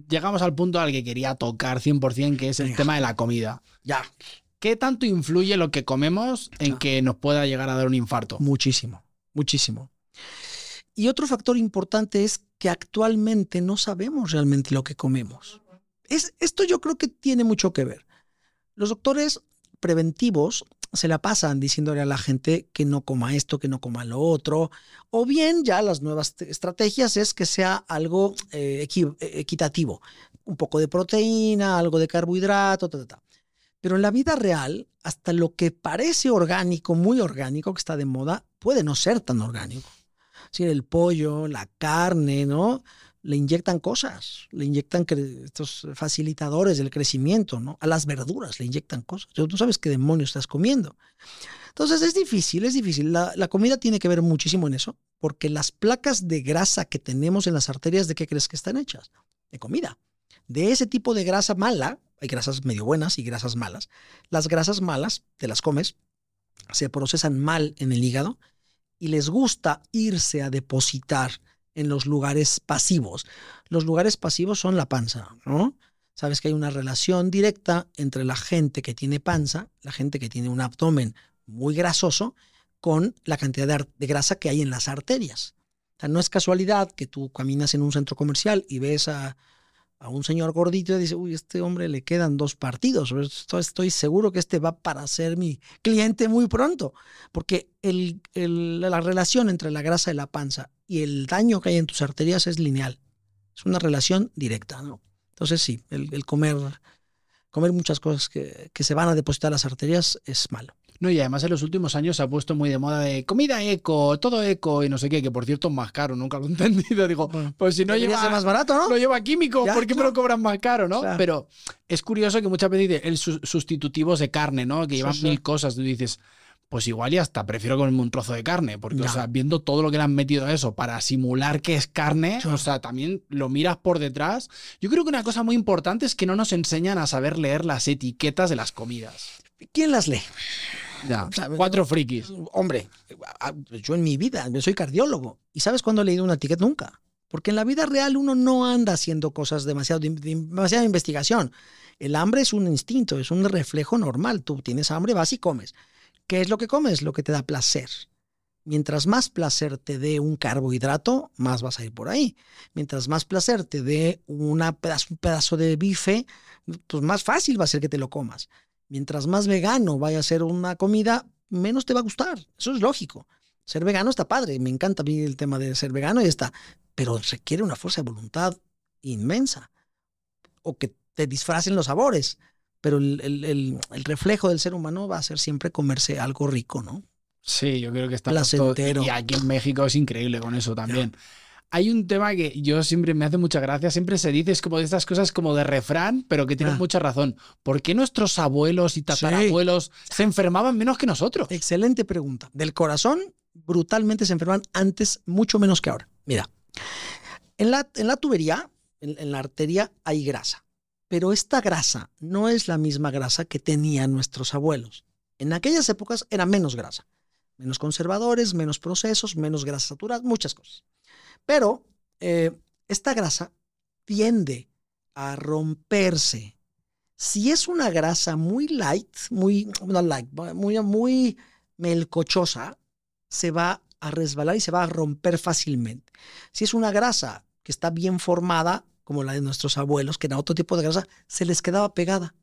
Llegamos al punto al que quería tocar 100%, que es el Venga. tema de la comida. Ya, ¿Qué tanto influye lo que comemos en que nos pueda llegar a dar un infarto? muchísimo, muchísimo. Y otro factor importante es que actualmente no sabemos realmente lo que comemos. Es, esto yo creo que tiene mucho que ver. Los doctores preventivos se la pasan diciéndole a la gente que no coma esto, que no coma lo otro, o bien ya las nuevas te- estrategias es que sea algo eh, eh, equitativo, un poco de proteína, algo de carbohidrato, ta, ta, ta. Pero en la vida real, hasta lo que parece orgánico, muy orgánico, que está de moda, puede no ser tan orgánico. Es decir, el pollo, la carne, ¿no? Le inyectan cosas, le inyectan estos facilitadores del crecimiento, ¿no? A las verduras le inyectan cosas. Tú sabes qué demonios estás comiendo. Entonces es difícil, es difícil. La, la comida tiene que ver muchísimo en eso, porque las placas de grasa que tenemos en las arterias, ¿de qué crees que están hechas? De comida. De ese tipo de grasa mala, hay grasas medio buenas y grasas malas. Las grasas malas, te las comes, se procesan mal en el hígado y les gusta irse a depositar en los lugares pasivos. Los lugares pasivos son la panza, ¿no? Sabes que hay una relación directa entre la gente que tiene panza, la gente que tiene un abdomen muy grasoso, con la cantidad de, grasa que hay en las arterias. No es casualidad que tú caminas en un centro comercial y ves a, a un señor gordito y dices, uy, este hombre le quedan dos partidos. Estoy, estoy seguro que este va para ser mi cliente muy pronto. Porque el, el, la relación entre la grasa de la panza y el daño que hay en tus arterias es lineal. Es una relación directa, ¿no? Entonces sí, el, el comer, comer muchas cosas que, que se van a depositar las arterias es malo. No, y además en los últimos años se ha puesto muy de moda de comida eco, todo eco y no sé qué, que por cierto es más caro, nunca lo he [laughs] entendido. Digo, Bueno, pues si no lleva, más barato, ¿no? no lleva químico, ¿por qué me lo cobran más caro, no? Claro. Pero es curioso que muchas veces el su- sustitutivos de carne, ¿no? Que llevan sí. mil cosas. Tú dices, pues igual y hasta prefiero comerme un trozo de carne, porque, o Ya. sea, viendo todo lo que le han metido a eso para simular que es carne, o sea, también lo miras por detrás. Yo creo que una cosa muy importante es que no nos enseñan a saber leer las etiquetas de las comidas. ¿Quién las lee? Ya, O sea, cuatro frikis. Hombre, yo en mi vida, yo soy cardiólogo. ¿Y sabes cuándo he leído una etiqueta? Nunca. Porque en la vida real uno no anda haciendo cosas demasiado, de- de- demasiada investigación. El hambre es un instinto, es un reflejo normal. Tú tienes hambre, vas y comes. ¿Qué es lo que comes? Lo que te da placer. Mientras más placer te dé un carbohidrato, más vas a ir por ahí. Mientras más placer te dé un pedazo de bife, pues más fácil va a ser que te lo comas. Mientras más vegano vaya a ser una comida, menos te va a gustar. Eso es lógico. Ser vegano está padre, me encanta a mí el tema de ser vegano y está, pero requiere una fuerza de voluntad inmensa. O que te disfracen los sabores, pero el, el- el- el reflejo del ser humano va a ser siempre comerse algo rico, ¿no? Sí, yo creo que está Placentero. Y aquí en México es increíble con eso también. Hay un tema que yo siempre me hace mucha gracia, siempre se dice, es como de estas cosas como de refrán, pero que tienen Ah. mucha razón. ¿Por qué nuestros abuelos y tatarabuelos se enfermaban menos que nosotros? Excelente pregunta. Del corazón, brutalmente se enferman antes, mucho menos que ahora. Mira, en la, en la tubería, en, en la arteria, hay grasa. Pero esta grasa no es la misma grasa que tenían nuestros abuelos. En aquellas épocas era menos grasa. Menos conservadores, menos procesos, menos grasa saturada, muchas cosas. Pero eh, esta grasa tiende a romperse. Si es una grasa muy light, muy, light, muy melcochosa, se va a resbalar y se va a romper fácilmente. Si es una grasa que está bien formada, como la de nuestros abuelos, que era otro tipo de grasa, se les quedaba pegada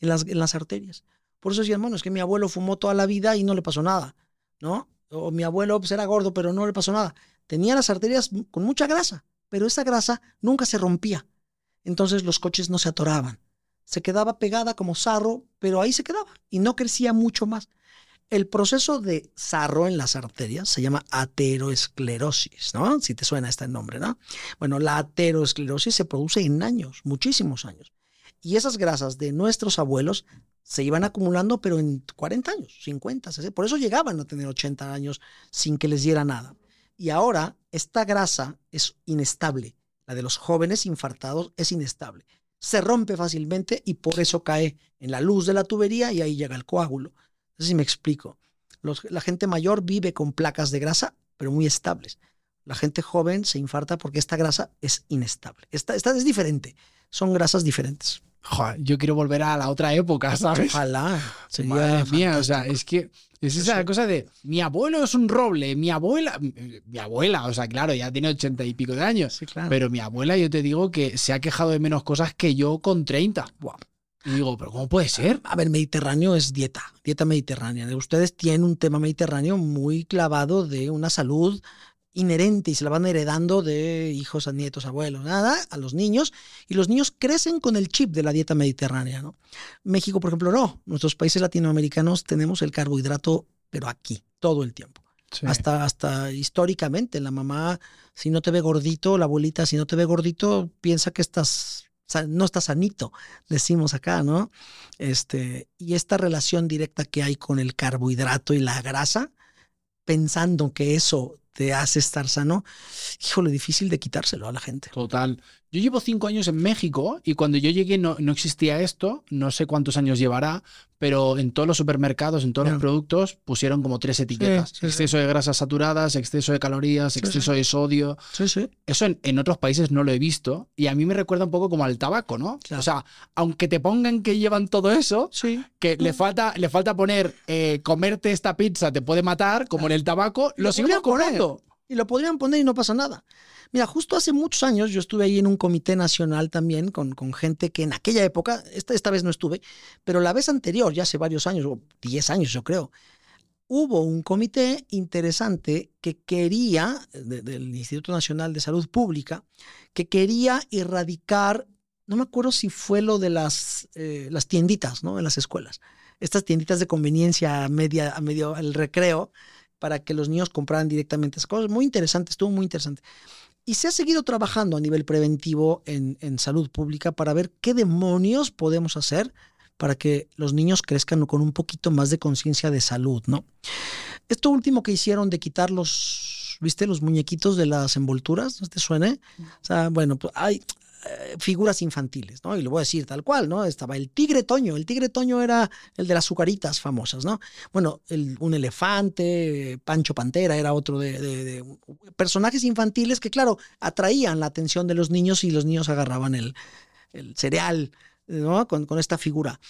en las, en las arterias. Por eso decían, bueno, es que mi abuelo fumó toda la vida y no le pasó nada, ¿no? O mi abuelo pues, era gordo, pero no le pasó nada. Tenía las arterias con mucha grasa, pero esa grasa nunca se rompía. Entonces los coches no se atoraban. Se quedaba pegada como sarro, pero ahí se quedaba y no crecía mucho más. El proceso de sarro en las arterias se llama ateroesclerosis, ¿no? Si te suena este nombre, ¿no? Bueno, la ateroesclerosis se produce en años, muchísimos años. Y esas grasas de nuestros abuelos se iban acumulando, pero en 40 años, 50, 60. Por eso llegaban a tener 80 años sin que les diera nada. Y ahora esta grasa es inestable. La de los jóvenes infartados es inestable. Se rompe fácilmente y por eso cae en la luz de la tubería y ahí llega el coágulo. No sé si me explico. Los- la gente mayor vive con placas de grasa, pero muy estables. La gente joven se infarta porque esta grasa es inestable. Esta, esta es diferente. Son grasas diferentes. Joder, yo quiero volver a la otra época, [laughs] ¿sabes? Ojalá. Sería Madre mía, o sea, es que es esa cosa de mi abuelo es un roble, mi abuela, mi abuela, o sea, claro, ya tiene ochenta y pico de años, Sí, claro. pero mi abuela, yo te digo que se ha quejado de menos cosas que yo con 30. Guau. Y digo, pero ¿cómo puede ser? A ver, Mediterráneo es dieta, dieta mediterránea. Ustedes tienen un tema mediterráneo muy clavado de una salud inherente y se la van heredando de hijos a nietos, abuelos, nada, a los niños. Y los niños crecen con el chip de la dieta mediterránea, ¿no? México, por ejemplo, no. Nuestros países latinoamericanos tenemos el carbohidrato, pero aquí, todo el tiempo. Hasta, hasta históricamente, la mamá, si no te ve gordito, la abuelita, si no te ve gordito, piensa que estás, no estás sanito, decimos acá, ¿no? Este, y esta relación directa que hay con el carbohidrato y la grasa, pensando que eso te hace estar sano, híjole, difícil de quitárselo a la gente. Total. Yo llevo cinco años en México y cuando yo llegué no, no existía esto, no sé cuántos años llevará, pero en todos los supermercados, en todos Ya. los productos, pusieron como tres etiquetas. sí, sí. exceso de grasas saturadas, exceso de calorías, exceso de sodio. Eso en, en otros países no lo he visto y a mí me recuerda un poco como al tabaco, ¿no? Claro. O sea, aunque te pongan que llevan todo eso, que le falta, le falta poner eh, comerte esta pizza te puede matar, como en el tabaco, lo Lo seguimos comprando. Y lo podrían poner y no pasa nada. Mira, justo hace muchos años yo estuve ahí en un comité nacional también con, con gente que en aquella época, esta, esta vez no estuve, pero la vez anterior, ya hace varios años, o 10 años yo creo, hubo un comité interesante que quería, del Instituto Nacional de Salud Pública, que quería erradicar, no me acuerdo si fue lo de las, eh, las tienditas, ¿no? En las escuelas. Estas tienditas de conveniencia a, media, a medio el recreo para que los niños compraran directamente esas cosas. Muy interesante, estuvo muy interesante. Y se ha seguido trabajando a nivel preventivo en, en salud pública para ver qué demonios podemos hacer para que los niños crezcan con un poquito más de conciencia de salud, ¿no? Esto último que hicieron de quitar los, ¿viste? Los muñequitos de las envolturas, ¿no te suene? Bueno, pues hay eh, figuras infantiles, ¿no? Y lo voy a decir tal cual, ¿no? Estaba el tigre Toño, el tigre Toño era el de las azucaritas famosas, ¿no? Bueno, un elefante, Pancho Pantera era otro de, personajes infantiles que, claro, atraían la atención de los niños y los niños agarraban el, el cereal, ¿no? Con, con, esta figura.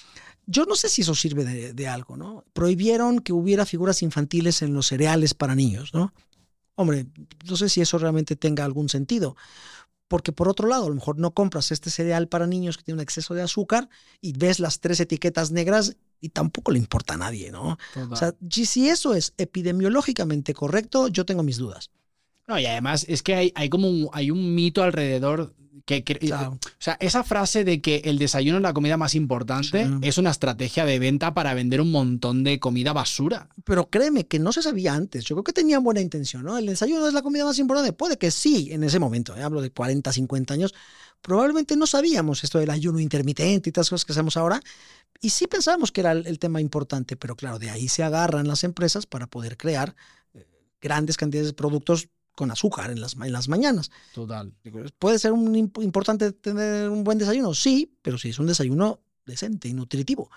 Yo no sé si eso sirve de, de, algo, ¿no? Prohibieron que hubiera figuras infantiles en los cereales para niños, ¿no? Hombre, no sé si eso realmente tenga algún sentido. Porque por otro lado, a lo mejor no compras este cereal para niños que tiene un exceso de azúcar y ves las tres etiquetas negras y tampoco le importa a nadie, ¿no? Total. O sea, si eso es epidemiológicamente correcto, yo tengo mis dudas. No, y además es que hay, hay como un, hay un mito alrededor que, que claro. o sea, esa frase de que el desayuno es la comida más importante sí. es una estrategia de venta para vender un montón de comida basura. Pero créeme que no se sabía antes. Yo creo que tenían buena intención, ¿no? El desayuno es la comida más importante. Puede que sí, en ese momento, ¿eh? hablo de 40, 50 años, probablemente no sabíamos esto del ayuno intermitente y todas las cosas que hacemos ahora. Y sí pensábamos que era el, el tema importante, pero claro, de ahí se agarran las empresas para poder crear eh, grandes cantidades de productos con azúcar en las, en las mañanas. Total. ¿Puede ser un, importante tener un buen desayuno? Sí, pero si es un desayuno decente y nutritivo.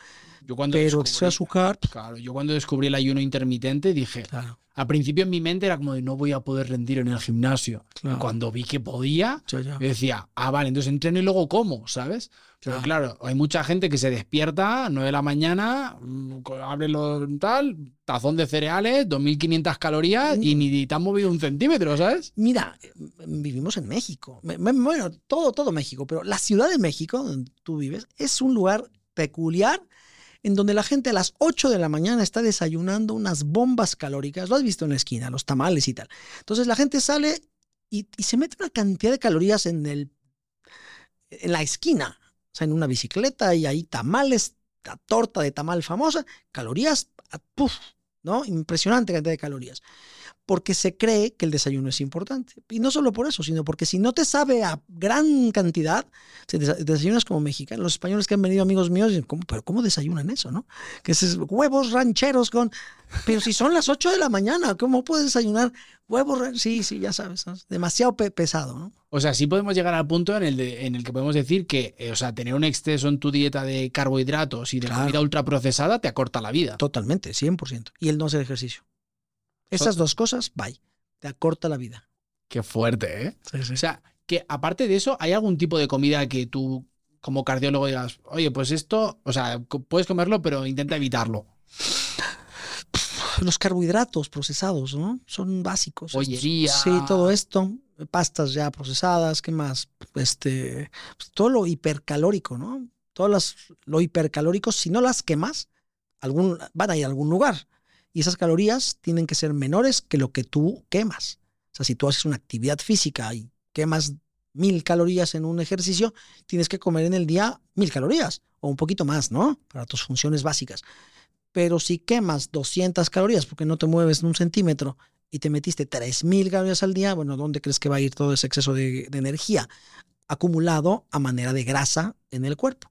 Yo cuando pero ese azúcar. Claro, yo cuando descubrí el ayuno intermitente dije. Claro. Al principio en mi mente era como de no voy a poder rendir en el gimnasio. Claro. Cuando vi que podía, yo decía, ah, vale, entonces entreno y luego como, ¿sabes? Pero claro, hay mucha gente que se despierta a 9 de la mañana, mm, abre lo tal, tazón de cereales, 2.500 calorías y ni te han movido un centímetro, ¿sabes? Mira, vivimos en México. Bueno, todo, todo México, pero la Ciudad de México, donde tú vives, es un lugar peculiar en donde la gente a las 8 de la mañana está desayunando unas bombas calóricas. Lo has visto en la esquina, los tamales y tal. Entonces la gente sale y, se mete una cantidad de calorías en, el, en la esquina sea, en una bicicleta y hay tamales, la torta de tamal famosa, calorías, puff, ¿no? Impresionante cantidad de calorías. Porque se cree que el desayuno es importante. Y no solo por eso, sino porque si no te sabe a gran cantidad, si desayunas como mexicano, los españoles que han venido amigos míos dicen, ¿cómo, pero ¿cómo desayunan eso, no? Que es huevos rancheros con... Pero si son las 8 de la mañana, ¿cómo puedes desayunar huevos? Sí, sí, ya sabes, ¿no? demasiado pe pesado, ¿no? O sea, sí podemos llegar al punto en el, de, en el que podemos decir que, eh, o sea, tener un exceso en tu dieta de carbohidratos y de claro. comida ultraprocesada te acorta la vida. Totalmente, 100%. Y el no hacer ejercicio. Esas so dos cosas, bye. Te acorta la vida. Qué fuerte, ¿eh? Sí, sí. O sea, que aparte de eso, ¿hay algún tipo de comida que tú, como cardiólogo, digas, oye, pues esto, o sea, puedes comerlo, pero intenta evitarlo? Los carbohidratos procesados, ¿no? Son básicos. Pollería. Sí, todo esto. Pastas ya procesadas, ¿qué más? Este, pues todo lo hipercalórico, ¿no? Todas las, lo hipercalórico, si no las quemas, algún, van a ir a algún lugar. Y esas calorías tienen que ser menores que lo que tú quemas. O sea, si tú haces una actividad física y quemas mil calorías en un ejercicio, tienes que comer en el día mil calorías o un poquito más, ¿no? Para tus funciones básicas. Pero si quemas 200 calorías porque no te mueves un centímetro y te metiste 3000 calorías al día, bueno, ¿dónde crees que va a ir todo ese exceso de energía? Acumulado a manera de grasa en el cuerpo.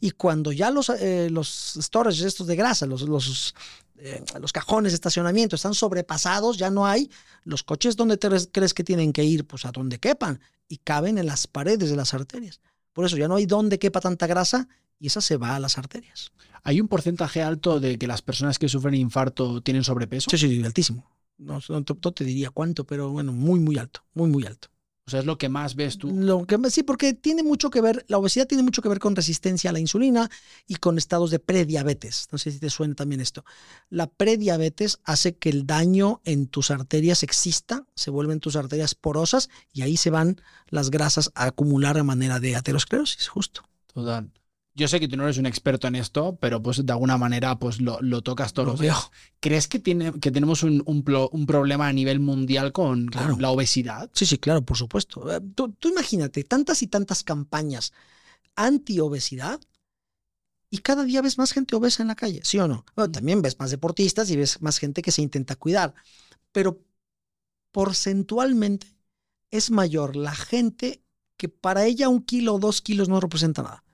Y cuando ya los, eh, los storages estos de grasa, los, los, eh, los cajones de estacionamiento están sobrepasados, ya no hay los coches donde te crees que tienen que ir, pues a donde quepan y caben en las paredes de las arterias. Por eso ya no hay donde quepa tanta grasa y esa se va a las arterias. ¿Hay un porcentaje alto de que las personas que sufren infarto tienen sobrepeso? Sí, sí, altísimo. No, te diría cuánto, pero bueno, muy, muy alto, muy, muy alto. O sea, es lo que más ves tú. Lo que, sí, porque tiene mucho que ver, la obesidad tiene mucho que ver con resistencia a la insulina y con estados de prediabetes. No sé si te suena también esto. La prediabetes hace que el daño en tus arterias exista, se vuelven tus arterias porosas y ahí se van las grasas a acumular a manera de aterosclerosis, justo. Total. Yo sé que tú no eres un experto en esto, pero pues de alguna manera pues lo, tocas todos Lo los veo. días. ¿Crees que, tiene, que tenemos un, un problema a nivel mundial con, la obesidad? Sí, sí, claro, por supuesto. Eh, Tú, tú imagínate, tantas y tantas campañas anti-obesidad y cada día ves más gente obesa en la calle, ¿sí o no? Bueno, también ves más deportistas y ves más gente que se intenta cuidar, pero porcentualmente es mayor la gente que para ella un kilo o dos kilos no representa nada.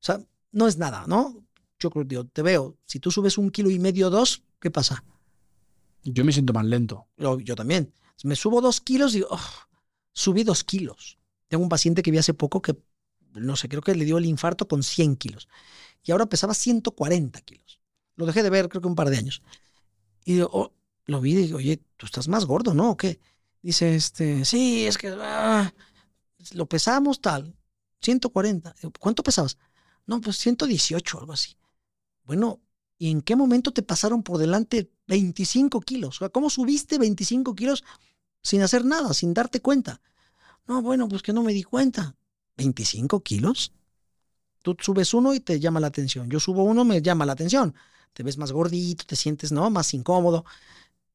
O sea, no es nada, ¿no? Yo creo, digo, te veo, si tú subes un kilo y medio, dos, ¿qué pasa? Yo me siento más lento. Yo, yo también. Me subo dos kilos y digo, "Oh, subí dos kilos. Tengo un paciente que vi hace poco que, no sé, creo que le dio el infarto con 100 kilos. Y ahora pesaba 140 kilos. Lo dejé de ver creo que un par de años. Y digo, oh, lo vi y digo, oye, tú estás más gordo, ¿no? ¿O qué? Dice, este, sí, es que ah, lo pesamos tal, 140. Digo, ¿Cuánto pesabas? No, pues 118, algo así. Bueno, ¿y en qué momento te pasaron por delante 25 kilos? O ¿cómo subiste 25 kilos sin hacer nada, sin darte cuenta? No, bueno, pues que no me di cuenta. ¿25 kilos? Tú subes uno y te llama la atención. Yo subo uno, me llama la atención. Te ves más gordito, te sientes, ¿no? Más incómodo.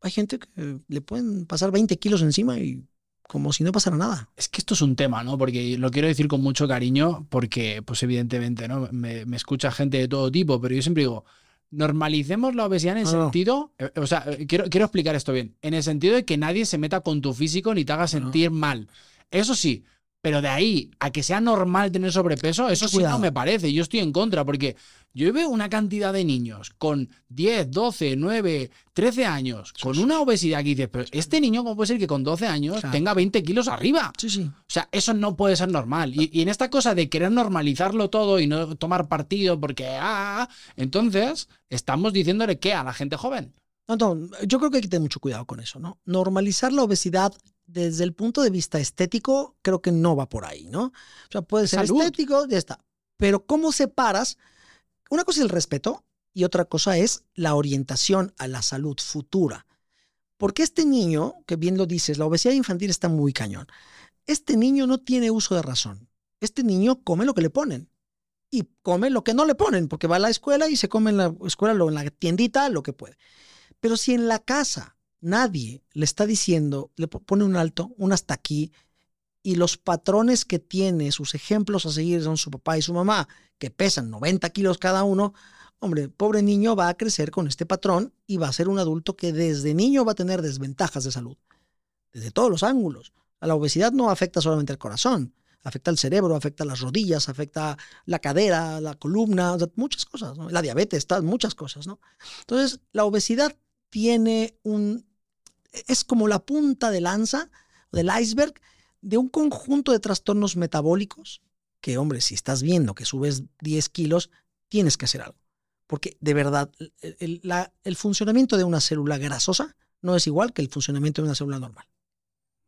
Hay gente que le pueden pasar 20 kilos encima y como si no pasara nada. Es que esto es un tema, ¿no? Porque lo quiero decir con mucho cariño, porque, pues evidentemente, ¿no? Me, me escucha gente de todo tipo, pero yo siempre digo, normalicemos la obesidad en el No, sentido, eh, o sea, quiero, quiero explicar esto bien, en el sentido de que nadie se meta con tu físico ni te haga sentir mal. Eso sí, pero de ahí a que sea normal tener sobrepeso, eso sí Cuidado. no me parece. Yo estoy en contra, porque yo veo una cantidad de niños con 10, 12, 9, 13 años, con una obesidad que dices, pero este niño, ¿cómo puede ser que con 12 años Claro. tenga 20 kilos arriba? Sí, sí. O sea, eso no puede ser normal. Y, y en esta cosa de querer normalizarlo todo y no tomar partido porque, ah, entonces estamos diciéndole qué a la gente joven. No, no, yo creo que hay que tener mucho cuidado con eso, ¿no? Normalizar la obesidad desde el punto de vista estético, creo que no va por ahí, ¿no? O sea, puede ser Salud. estético, ya está. Pero ¿cómo separas? Una cosa es el respeto y otra cosa es la orientación a la salud futura. Porque este niño, que bien lo dices, la obesidad infantil está muy cañón. Este niño no tiene uso de razón. Este niño come lo que le ponen y come lo que no le ponen, porque va a la escuela y se come en la escuela, lo- en la tiendita, lo que puede. Pero si en la casa nadie le está diciendo, le po- pone un alto, un hasta aquí, y los patrones que tiene, sus ejemplos a seguir son su papá y su mamá, que pesan 90 kilos cada uno, hombre, pobre niño va a crecer con este patrón y va a ser un adulto que desde niño va a tener desventajas de salud, desde todos los ángulos. La obesidad no afecta solamente al corazón, afecta al cerebro, afecta a las rodillas, afecta la cadera, la columna, muchas cosas, la diabetes, muchas cosas, ¿no? Entonces, la obesidad tiene un, es como la punta de lanza del iceberg de un conjunto de trastornos metabólicos que, hombre, si estás viendo que subes 10 kilos, tienes que hacer algo. Porque de verdad, el, el- la- el funcionamiento de una célula grasosa no es igual que el funcionamiento de una célula normal.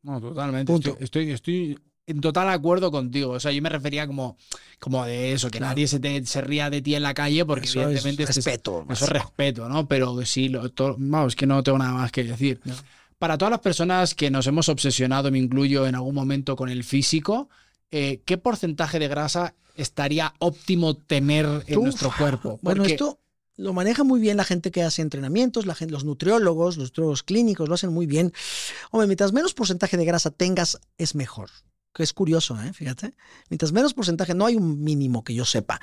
No, totalmente. Punto. Estoy, estoy, estoy en total acuerdo contigo. O sea, yo me refería como, como de eso, que Claro. nadie se, te- se ría de ti en la calle porque Eso evidentemente es este es- respeto. Eso es respeto, ¿no? Pero sí, lo, to- vamos, que no tengo nada más que decir. No. Para todas las personas que nos hemos obsesionado, me incluyo en algún momento con el físico, eh, ¿qué porcentaje de grasa estaría óptimo tener en Uf. nuestro cuerpo? Bueno, esto lo maneja muy bien la gente que hace entrenamientos, la gente, los nutriólogos, los nutriólogos clínicos lo hacen muy bien. Hombre, mientras menos porcentaje de grasa tengas, es mejor. Que es curioso, ¿eh? Fíjate. Mientras menos porcentaje, no hay un mínimo que yo sepa.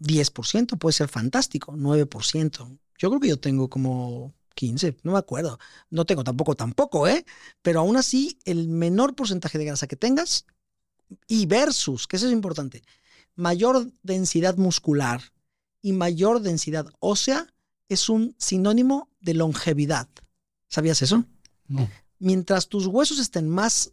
10% puede ser fantástico, 9%. Yo creo que yo tengo como 15, no me acuerdo. No tengo tampoco, tampoco, ¿eh? Pero aún así, el menor porcentaje de grasa que tengas y versus, que eso es importante, mayor densidad muscular y mayor densidad ósea es un sinónimo de longevidad. ¿Sabías eso? No. Mientras tus huesos estén más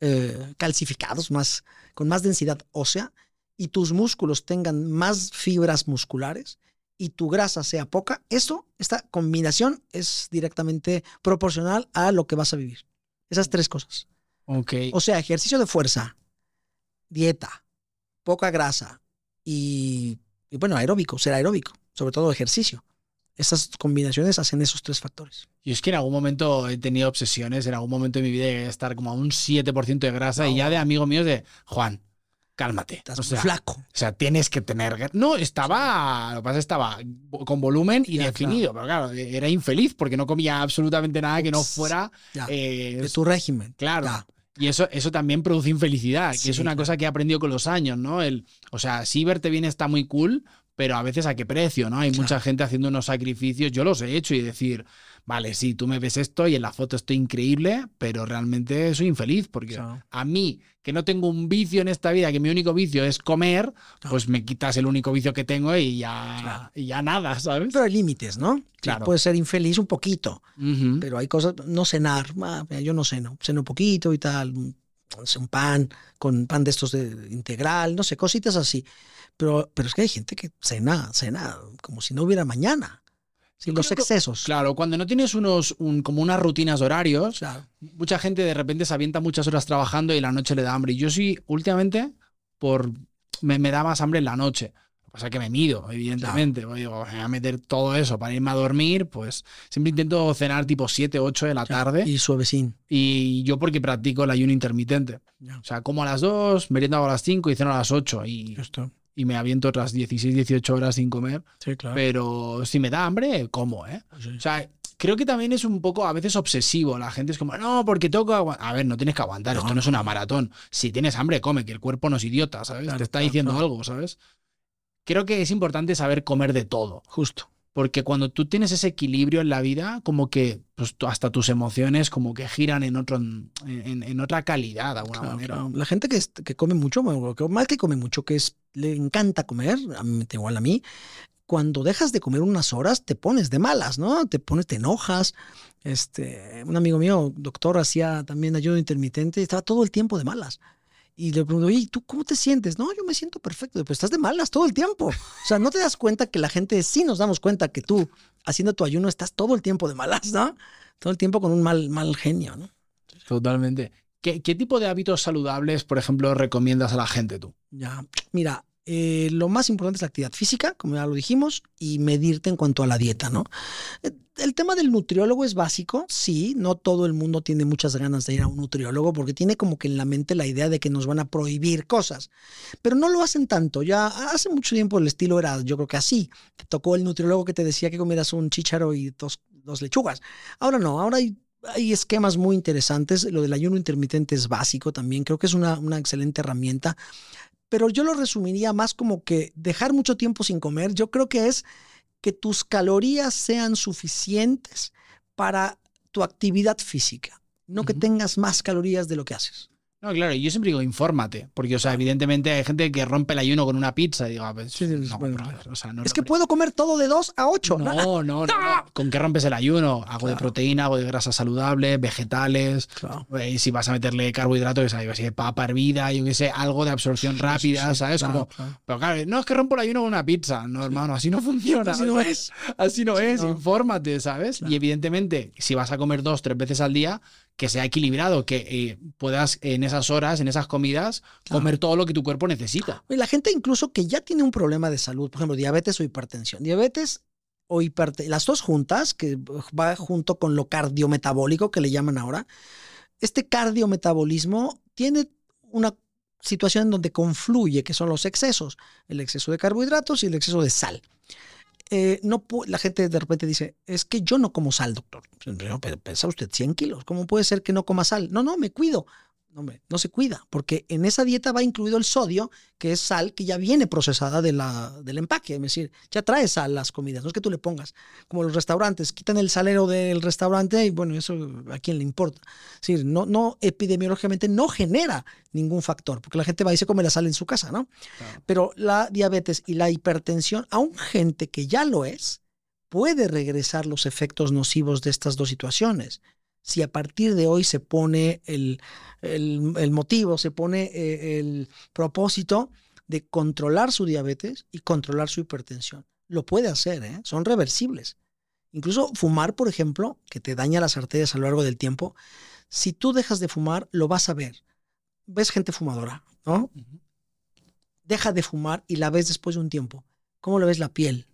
eh, calcificados, más, con más densidad ósea, y tus músculos tengan más fibras musculares y tu grasa sea poca, eso, esta combinación es directamente proporcional a lo que vas a vivir. Esas tres cosas. Ok. O sea, ejercicio de fuerza, dieta, poca grasa y, y bueno, aeróbico, ser aeróbico, sobre todo ejercicio. Esas combinaciones hacen esos tres factores. Yo es que en algún momento he tenido obsesiones, en algún momento de mi vida llegué a estar como a un 7% de grasa y ya de amigos míos de, Juan, cálmate. Estás o sea, flaco. O sea, tienes que tener. No, estaba. Lo que pasa estaba con volumen y Ya, definido, pero claro, era infeliz porque no comía absolutamente nada que no fuera. Ya, eh, de tu régimen. claro. Ya. Y eso, eso también produce infelicidad, que Sí, es una cosa que he aprendido con los años, ¿no? El, o sea, sí verte bien está muy cool, pero a veces a qué precio, ¿no? Hay Claro. mucha gente haciendo unos sacrificios, yo los he hecho y decir, vale, sí, tú me ves esto y en la foto estoy increíble, pero realmente soy infeliz porque Claro. a mí, que no tengo un vicio en esta vida, que mi único vicio es comer, Claro. pues me quitas el único vicio que tengo y ya, y ya nada, ¿sabes? Pero hay límites, ¿no? Sí, Claro. Puedes ser infeliz un poquito, pero hay cosas, no cenar, ah, yo no ceno, ceno poquito y tal, un, un pan con pan de estos de integral, no sé, cositas así. Pero, pero es que hay gente que cena, cena como si no hubiera mañana. Sí, los que- excesos. Claro, cuando no tienes unos, un- como unas rutinas de horarios, Claro. mucha gente de repente se avienta muchas horas trabajando y la noche le da hambre. Y yo sí, últimamente, por me, me da más hambre en la noche. Pasa es que me mido, evidentemente. Pues digo, voy a meter todo eso para irme a dormir, pues siempre intento cenar tipo 7, 8 de la tarde. Y suavecín. Y yo porque practico el ayuno intermitente. O sea, como a las 2, meriendo a las 5 y ceno a las 8. Y, Esto. Y me aviento otras 16, 18 horas sin comer. Sí, claro. Pero si me da hambre, como, ¿eh? Sí. O sea, creo que también es un poco a veces obsesivo. La gente es como, no, porque tengo que aguantar. A ver, no tienes que aguantar, No, esto no es una maratón. Si tienes hambre, come, que el cuerpo no es idiota, ¿sabes? Claro, Te está diciendo claro. algo, ¿sabes? Creo que es importante saber comer de todo. Justo. Porque cuando tú tienes ese equilibrio en la vida, como que pues, hasta tus emociones como que giran en, otro, en, en otra calidad, de alguna Claro, manera. claro. La gente que, es- que come mucho, más que come mucho, que es, le encanta comer, a mí, igual a mí, cuando dejas de comer unas horas te pones de malas, ¿no? Te pones, te enojas. Este, un amigo mío, doctor, hacía también ayuno intermitente y estaba todo el tiempo de malas. Y le pregunto, oye, ¿tú cómo te sientes? No, yo me siento perfecto. Pero estás de malas todo el tiempo. O sea, no te das cuenta que la gente, sí nos damos cuenta que tú, haciendo tu ayuno, estás todo el tiempo de malas, ¿no? Todo el tiempo con un mal, mal genio, ¿no? Totalmente. ¿Qué, ¿Qué tipo de hábitos saludables, por ejemplo, recomiendas a la gente tú? Ya, mira, eh, lo más importante es la actividad física, como ya lo dijimos, y medirte en cuanto a la dieta, ¿no? Eh, El tema del nutriólogo es básico, sí, no todo el mundo tiene muchas ganas de ir a un nutriólogo porque tiene como que en la mente la idea de que nos van a prohibir cosas, pero no lo hacen tanto, ya hace mucho tiempo el estilo era, yo creo que así, te tocó el nutriólogo que te decía que comieras un chícharo y dos, lechugas, ahora no, ahora hay esquemas muy interesantes. Lo del ayuno intermitente es básico también. Creo que es una excelente herramienta. Pero yo lo resumiría más como que dejar mucho tiempo sin comer, yo creo que es que tus calorías sean suficientes para tu actividad física, no que tengas más calorías de lo que haces. No, claro, y yo siempre digo, infórmate, porque, o sea, evidentemente hay gente que rompe el ayuno con una pizza y digo, ah, pues, Sí, sí, no, bueno, brother, o sea, no, es que puedo comer todo de 2 a 8. No, no, no, no. ¿Con qué rompes el ayuno? Algo de proteína, algo de grasa saludable, vegetales. Claro. eh, si vas a meterle carbohidratos, qué sé, papa hervida, yo qué sé, algo de absorción rápida, ¿sabes? Claro, Como, pero claro, no es que rompo el ayuno con una pizza. No, hermano, así no funciona. Así no es. Así no es, infórmate, ¿sabes? Y evidentemente, si vas a comer dos, tres veces al día, que sea equilibrado, que eh, puedas en esas horas, en esas comidas, comer todo lo que tu cuerpo necesita. Y La gente incluso que ya tiene un problema de salud, por ejemplo, diabetes o hipertensión. Diabetes o hipertensión, las dos juntas, que va junto con lo cardiometabólico que le llaman ahora, este cardiometabolismo tiene una situación en donde confluye, que son los excesos, el exceso de carbohidratos y el exceso de sal. Eh, no la gente de repente dice, es que yo no como sal, doctor. Pero pero pesa usted 100 kilos, ¿cómo puede ser que no coma sal? No, no, me cuido. No, hombre, no se cuida, porque en esa dieta va incluido el sodio, que es sal que ya viene procesada de la, del empaque. Es decir, ya trae sal las comidas, no es que tú le pongas. Como los restaurantes, quitan el salero del restaurante y bueno, eso a quién le importa. Es decir, no, no, epidemiológicamente no genera ningún factor, porque la gente va y se come la sal en su casa, ¿no? Claro. Pero la diabetes y la hipertensión, aún gente que ya lo es, puede regresar los efectos nocivos de estas dos situaciones. Si a partir de hoy se pone el, el- el motivo, se pone eh, el propósito de controlar su diabetes y controlar su hipertensión. Lo puede hacer, ¿eh? son reversibles. Incluso fumar, por ejemplo, que te daña las arterias a lo largo del tiempo, Si tú dejas de fumar, lo vas a ver. Ves gente fumadora, ¿no? Deja de fumar y la ves después de un tiempo. ¿Cómo le ves la piel?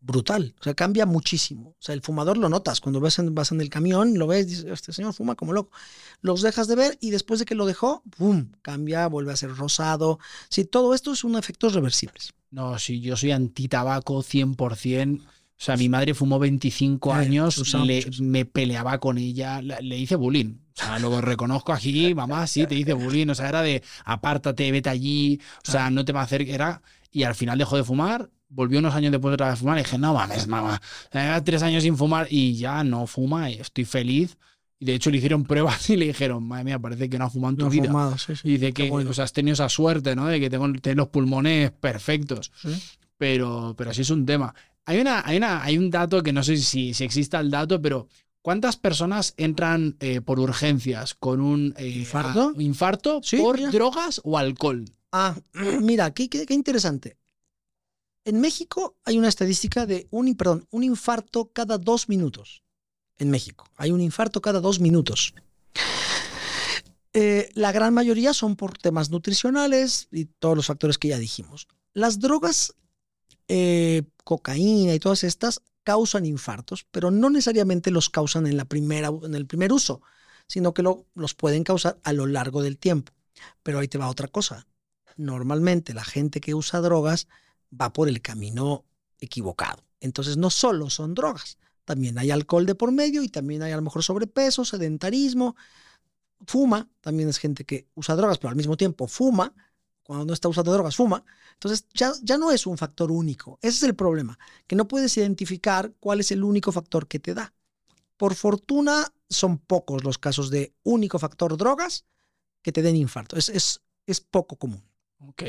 Brutal. O sea, cambia muchísimo. O sea, el fumador lo notas. Cuando vas en, vas en el camión, lo ves, dices, este señor fuma como loco. Los dejas de ver y después de que lo dejó, ¡pum! Cambia, vuelve a ser rosado. Sí, todo esto es un efectos reversibles. No, sí, yo soy anti-tabaco 100%. O sea, mi madre fumó 25 Ya, ya, años, le- me peleaba con ella, la- le hice bullying. O sea, lo reconozco aquí, mamá, sí, te hice bullying. O sea, era de apártate, vete allí, o sea, no te me acerques. Era, y al final dejó de fumar, volvió unos años después otra vez a fumar y dije, no mames, mamá, tres años sin fumar y ya no fuma y estoy feliz. Y de hecho le hicieron [laughs] pruebas y le dijeron, madre mía, parece que no ha fumado en tu No vida. fumado, sí, sí. Y dice que bueno. o sea, has tenido esa suerte, ¿no? De que tengo, tengo los pulmones perfectos. Sí. Pero, pero sí es un tema. Hay, una, hay, una, hay un dato que no sé si, si exista el dato, pero ¿cuántas personas entran eh, por urgencias con un eh, ¿Infarto? a- infarto Sí, por mira. drogas o alcohol? Ah, [clears throat] mira, qué, interesante. En México hay una estadística de un, infarto cada dos minutos. En México hay un infarto cada dos minutos. Eh, la gran mayoría son por temas nutricionales y todos los factores que ya dijimos. Las drogas, eh, cocaína y todas estas causan infartos, pero no necesariamente los causan en, la primera, en el primer uso, sino que lo- los pueden causar a lo largo del tiempo. Pero ahí te va otra cosa. Normalmente la gente que usa drogas va por el camino equivocado. Entonces no solo son drogas, también hay alcohol de por medio y también hay a lo mejor sobrepeso, sedentarismo, fuma, también es gente que usa drogas, pero al mismo tiempo fuma, cuando no está usando drogas, fuma. Entonces ya, ya no es un factor único. Ese es el problema, que no puedes identificar cuál es el único factor que te da. Por fortuna, son pocos los casos de único factor drogas que te den infarto. Es, es, es poco común. Ok.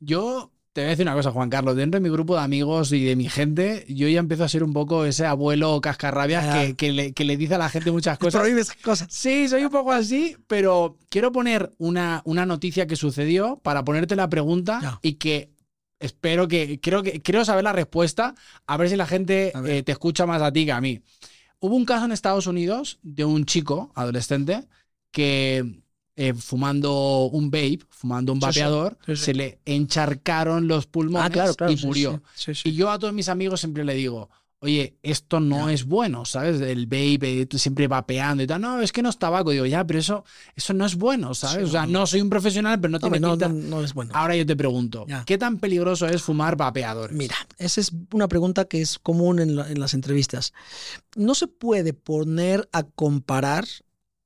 Yo te voy a decir una cosa, Juan Carlos. Dentro de mi grupo de amigos y de mi gente, yo ya empiezo a ser un poco ese abuelo cascarrabias Ah. que, que le, que le dice a la gente muchas [laughs] cosas. Prohíbes cosas. Sí, soy un poco así, pero quiero poner una, una noticia que sucedió para ponerte la pregunta y que espero que creo que quiero saber la respuesta, a ver si la gente eh, te escucha más a ti que a mí. Hubo un caso en Estados Unidos de un chico adolescente que eh, fumando un vape, fumando un vapeador, Sí, sí. se le encharcaron los pulmones Ah, claro, claro. y murió. Y yo a todos mis amigos siempre le digo, oye, esto no Ya. es bueno, ¿sabes? El vape, siempre vapeando y tal. No, es que no es tabaco. Digo, ya, pero eso, eso no es bueno, ¿sabes? Sí, o sea, no. soy un profesional, pero no No, tiene no, pinta. no, no es bueno. Ahora yo te pregunto, Ya. ¿qué tan peligroso es fumar vapeadores? Mira, esa es una pregunta que es común en, la- en las entrevistas. No se puede poner a comparar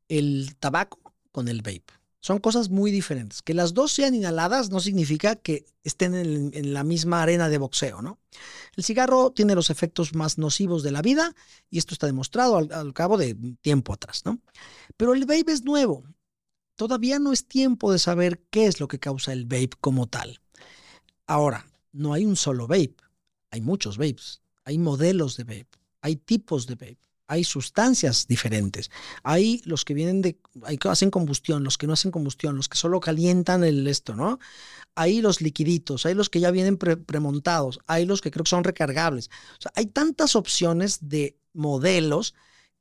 el tabaco con el vape. Son cosas muy diferentes. Que las dos sean inhaladas no significa que estén en, la misma arena de boxeo, ¿no? El cigarro tiene los efectos más nocivos de la vida y esto está demostrado al, al cabo de tiempo atrás, ¿no? Pero el vape es nuevo. Todavía no es tiempo de saber qué es lo que causa el vape como tal. Ahora, no hay un solo vape. Hay muchos vapes. Hay modelos de vape. Hay tipos de vape. Hay sustancias diferentes. Hay los que vienen de. Hay que hacen combustión, los que no hacen combustión, los que solo calientan el esto, ¿no? Hay los liquiditos, hay los que ya vienen pre- premontados, hay los que creo que son recargables. Hay tantas opciones de modelos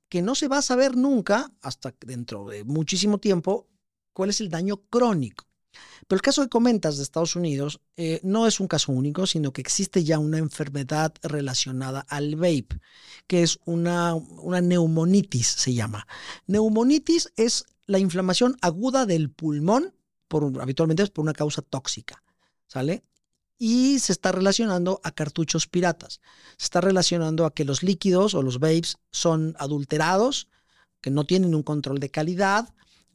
que no se va a saber nunca, hasta dentro de muchísimo tiempo, cuál es el daño crónico. Pero el caso que comentas de Estados Unidos eh, no es un caso único, sino que existe ya una enfermedad relacionada al vape, que es una, una neumonitis, se llama. Neumonitis es la inflamación aguda del pulmón, por, habitualmente es por una causa tóxica, ¿sale? Y se está relacionando a cartuchos piratas. Se está relacionando a que los líquidos o los vapes son adulterados, que no tienen un control de calidad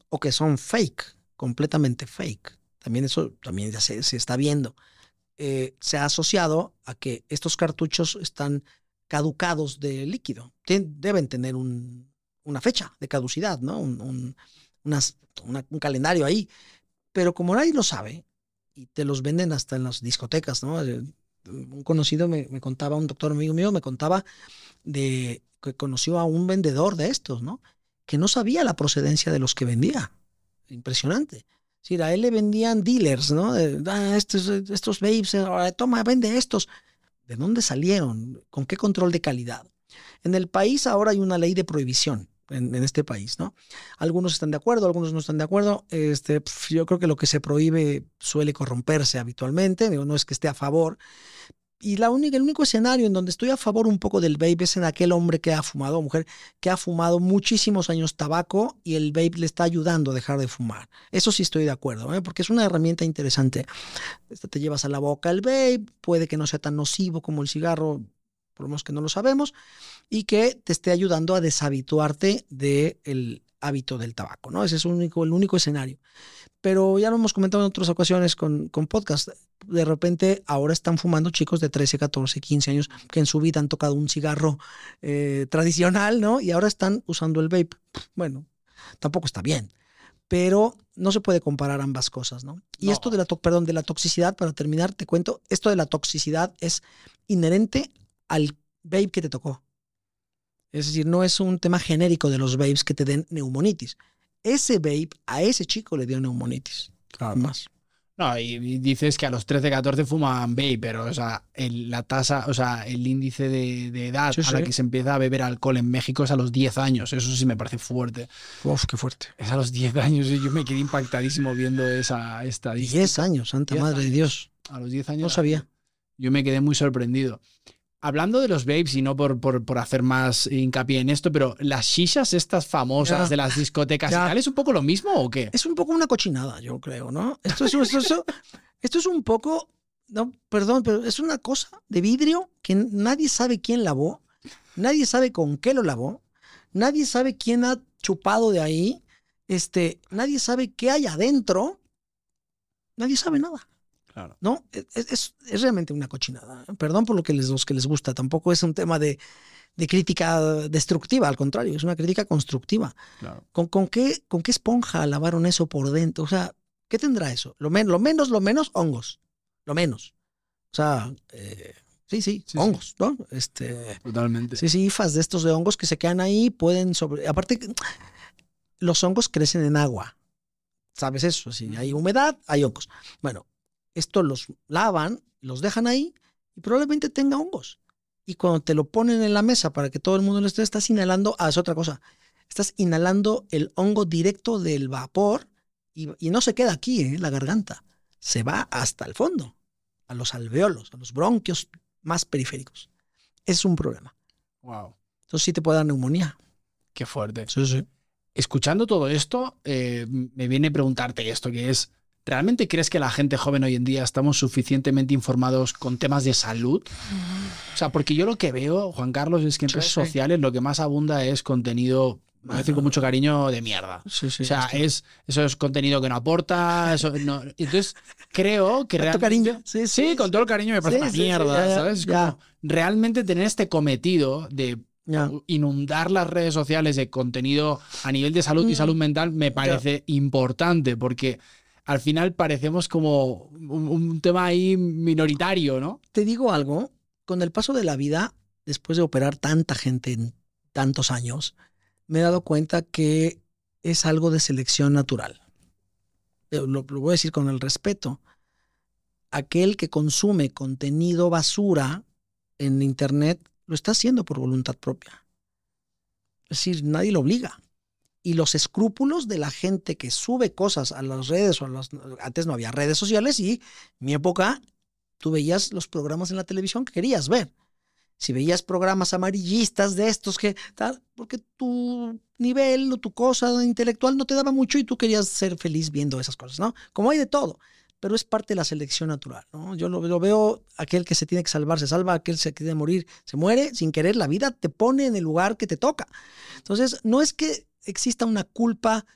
o que son fake, completamente fake. También eso también ya se, está viendo. Eh, se ha asociado a que estos cartuchos están caducados de líquido. Deben tener un- una fecha de caducidad, ¿no? Un, un calendario ahí. Pero como nadie lo sabe, y te los venden hasta en las discotecas, ¿no? Eh, Un conocido me, me contaba, un doctor amigo mío me contaba de que conoció a un vendedor de estos, ¿no? Que no sabía la procedencia de los que vendía. Impresionante. Decir, a él le vendían dealers, ¿no? "Ah, estos, estos babes, ahora toma, vende estos. ¿De dónde salieron? ¿Con qué control de calidad? En el país ahora hay una ley de prohibición en, este país, ¿no? Algunos están de acuerdo, algunos no están de acuerdo. Este, yo creo que lo que se prohíbe suele corromperse habitualmente, no es que esté a favor. Y la única, el único escenario en donde estoy a favor un poco del vape es en aquel hombre que ha fumado, mujer, que ha fumado muchísimos años tabaco y el vape le está ayudando a dejar de fumar. Eso sí estoy de acuerdo, ¿eh? porque es una herramienta interesante. Te llevas a la boca el vape, puede que no sea tan nocivo como el cigarro, por lo menos que no lo sabemos, y que te esté ayudando a deshabituarte del hábito del tabaco, ¿no? Ese es el único, el único escenario. Pero ya lo hemos comentado en otras ocasiones con, con podcast. De repente ahora están fumando chicos de 13, 14, 15 años que en su vida han tocado un cigarro eh, tradicional, ¿no? Y ahora están usando el vape. Bueno, tampoco está bien. Pero no se puede comparar ambas cosas, ¿no? Y No. esto de la, perdón, de la toxicidad, para terminar, te cuento, esto de la toxicidad es inherente al vape que te tocó. Es decir, no es un tema genérico de los vapes que te den neumonitis. Ese vape a ese chico le dio neumonitis. Claro. Más. No, y dices que a los 13, 14 fuman vape, pero o sea, el- la tasa, o sea, el índice de, de edad Sí, a la que se empieza a beber alcohol en México es a los 10 años. Eso sí me parece fuerte. Uf, qué fuerte. Es a los 10 años y yo me quedé impactadísimo viendo esa estadística. 10 años, santa 10 madre de. Dios. A los 10 años. No sabía. Yo me quedé muy sorprendido. Hablando de los vapes y no por, por, por hacer más hincapié en esto, pero las shishas estas famosas Ya. de las discotecas, Ya. y tal, ¿es un poco lo mismo o qué? Es un poco una cochinada, yo creo, ¿no? Esto es, esto, esto- esto es un poco, no, perdón, pero es una cosa de vidrio que nadie sabe quién lavó, nadie sabe con qué lo lavó, nadie sabe quién ha chupado de ahí, este, nadie sabe qué hay adentro, nadie sabe nada. Claro. ¿no? Es, es- es realmente una cochinada. Perdón por lo que les, los que les gusta. Tampoco es un tema de, de crítica destructiva, al contrario, es una crítica constructiva. claro. ¿Con, con qué, ¿Con qué esponja lavaron eso por dentro? O sea, ¿qué tendrá eso? Lo, men- lo menos, lo menos, hongos. Lo menos. O sea, eh, sí, sí, Sí, sí. hongos, ¿no? Este, Totalmente. sí, sí, hifas de estos de hongos que se quedan ahí, pueden sobre... Aparte, los hongos crecen en agua. ¿Sabes eso? Si hay humedad, hay hongos. Bueno, esto los lavan, los dejan ahí y probablemente tenga hongos. Y cuando te lo ponen en la mesa para que todo el mundo lo esté, estás inhalando, ah, es otra cosa, estás inhalando el hongo directo del vapor y, y no se queda aquí, en la garganta, se va hasta el fondo, a los alveolos, a los bronquios más periféricos. Es un problema. Wow. Entonces sí te puede dar neumonía. Qué fuerte. Sí, sí. Escuchando todo esto, eh, me viene a preguntarte esto, que es, ¿realmente crees que la gente joven hoy en día estamos suficientemente informados con temas de salud? O sea, porque yo lo que veo, Juan Carlos, es que en Sí, redes sí. sociales lo que más abunda es contenido, a decir con mucho cariño, de mierda. Sí, sí. O sea, es, eso es contenido que no aporta. Eso no- entonces, creo que realmente- cariño. Sí, Sí, con todo el cariño me parece Sí, una mierda, ya, ya, ¿sabes? Es ya. como realmente tener este cometido de Ya. inundar las redes sociales de contenido a nivel de salud y Mm. salud mental me parece importante porque al final parecemos como un, tema ahí minoritario, ¿no? Te digo algo, con el paso de la vida, después de operar tanta gente en tantos años, me he dado cuenta que es algo de selección natural. Eh, lo voy a decir con el respeto. Aquel que consume contenido basura en Internet lo está haciendo por voluntad propia. Es decir, nadie lo obliga. Y los escrúpulos de la gente que sube cosas a las redes o a las... Antes no había redes sociales y mi época tú veías los programas en la televisión que querías ver. Si veías programas amarillistas de estos que tal, porque tu nivel o tu cosa intelectual no te daba mucho y tú querías ser feliz viendo esas cosas, ¿no? Como hay de todo, pero es parte de la selección natural, ¿no? Yo lo, lo veo, aquel que se tiene que salvar se salva, aquel que se quiere morir se muere, sin querer la vida te pone en el lugar que te toca. Entonces, no es que exista una culpa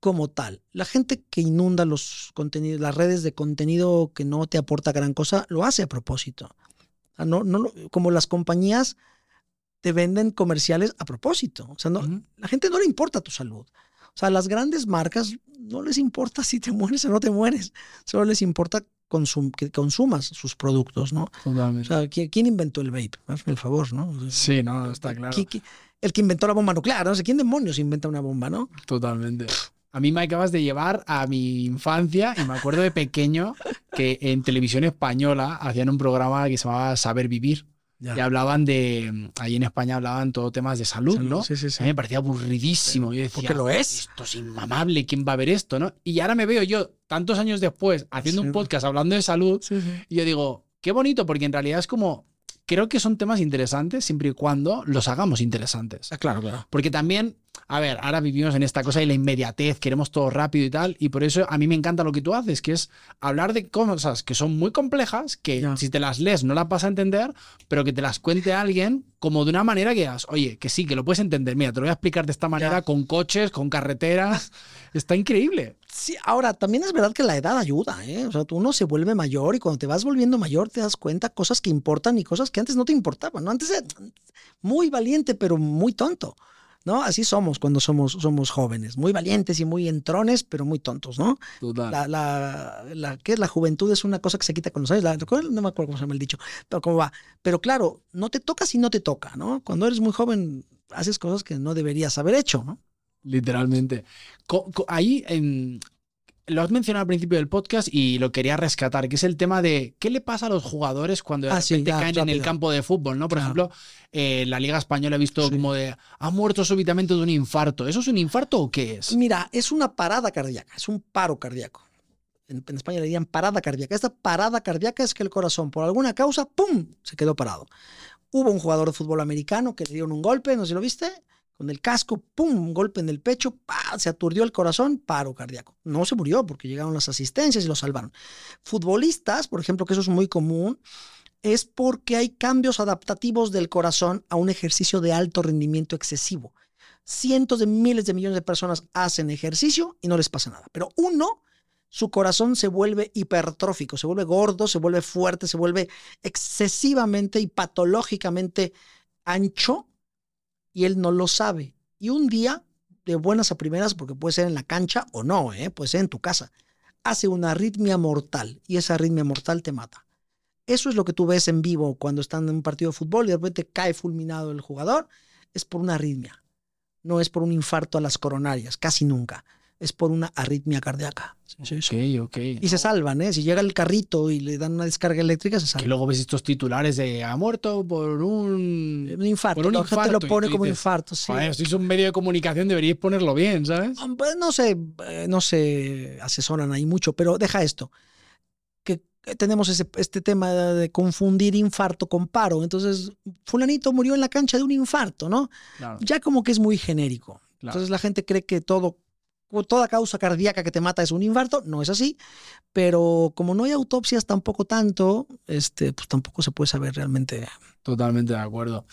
como tal. La gente que inunda los contenidos, las redes de contenido que no te aporta gran cosa, lo hace a propósito. O sea, no, no como las compañías te venden comerciales a propósito. O sea, no, la gente no le importa tu salud. O sea, las grandes marcas no les importa [laughs] si te mueres o no te mueres. Solo les importa consum- que consumas sus productos, ¿no? O Totalmente. sea, ¿quién, inventó el vape? Hazme el favor, ¿no? O Sí, no, está claro. ¿qui- qui- el que inventó la bomba nuclear, no sé quién demonios inventa una bomba, ¿no? Totalmente. A mí me acabas de llevar a mi infancia y me acuerdo de pequeño que en televisión española hacían un programa que se llamaba Saber Vivir. Ya. y hablaban de, ahí en España hablaban todo temas de salud, Salud, ¿no? sí, sí, sí. A mí me parecía aburridísimo. Yo decía, Porque lo es. Esto es inmamable, ¿quién va a ver esto, no? Y ahora me veo yo, tantos años después, haciendo un podcast hablando de salud, y yo digo, qué bonito, porque en realidad es como, creo que son temas interesantes siempre y cuando los hagamos interesantes. Ah, claro, claro. Porque también, a ver, ahora vivimos en esta cosa de la inmediatez, queremos todo rápido y tal, y por eso a mí me encanta lo que tú haces, que es hablar de cosas que son muy complejas, que Ya. si te las lees no las vas a entender, pero que te las cuente alguien como de una manera que digas, oye, que sí, que lo puedes entender, mira, te lo voy a explicar de esta manera, Ya. con coches, con carreteras, [laughs] está increíble. Sí, ahora, también es verdad que la edad ayuda, ¿eh? O sea, tú uno se vuelve mayor y cuando te vas volviendo mayor te das cuenta cosas que importan y cosas que antes no te importaban, ¿no? Antes era muy valiente, pero muy tonto, ¿no? Así somos cuando somos, somos jóvenes, muy valientes y muy entrones, pero muy tontos, ¿no? Total. La, la, la, ¿qué es? la juventud es una cosa que se quita con los años. La- no me acuerdo cómo se llama el dicho, pero cómo va. Pero claro, no te toca si no te toca, ¿no? Cuando eres muy joven haces cosas que no deberías haber hecho, ¿no? Literalmente. Co- co- ahí em, lo has mencionado al principio del podcast y lo quería rescatar, que es el tema de qué le pasa a los jugadores cuando de Ah, sí, repente ya, caen en el campo de fútbol, ¿no? Por Claro. ejemplo, eh, la Liga Española he visto Sí. como de ha muerto súbitamente de un infarto. ¿Eso es un infarto o qué es? Mira, es una parada cardíaca, es un paro cardíaco. En, en España le dirían parada cardíaca. Esta parada cardíaca es que el corazón, por alguna causa, ¡pum!, se quedó parado. Hubo un jugador de fútbol americano que le dieron un golpe, no sé si lo viste, con el casco, ¡pum!, un golpe en el pecho, ¡pa! se aturdió el corazón, paro cardíaco. No se murió porque llegaron las asistencias y lo salvaron. Futbolistas, por ejemplo, que eso es muy común, es porque hay cambios adaptativos del corazón a un ejercicio de alto rendimiento excesivo. Cientos de miles de millones de personas hacen ejercicio y no les pasa nada. Pero uno, su corazón se vuelve hipertrófico, se vuelve gordo, se vuelve fuerte, se vuelve excesivamente y patológicamente ancho y él no lo sabe. Y un día, de buenas a primeras, porque puede ser en la cancha o no, ¿eh? puede ser en tu casa, hace una arritmia mortal y esa arritmia mortal te mata. Eso es lo que tú ves en vivo cuando están en un partido de fútbol y de repente cae fulminado el jugador. Es por una arritmia. No es por un infarto a las coronarias, casi nunca. Es por una arritmia cardíaca. Sí, sí. Ok, ok. Y se salvan, ¿eh? Si llega el carrito y le dan una descarga eléctrica, se Que salvan. luego ves estos titulares de ha muerto por un. Un infarto. por un infarto, lo y pone como dices, infarto, sí. Joder, sois un medio de comunicación, deberíais ponerlo bien, ¿sabes? Pues no sé, eh, no se asesoran ahí mucho, pero deja esto. Que que tenemos ese, este tema de confundir infarto con paro. Entonces, fulanito murió en la cancha de un infarto, ¿no? Claro, Ya como que es muy genérico. claro. Entonces la gente cree que todo, toda causa cardíaca que te mata es un infarto. No es así. Pero como no hay autopsias tampoco tanto, este, pues tampoco se puede saber realmente. Totalmente de acuerdo.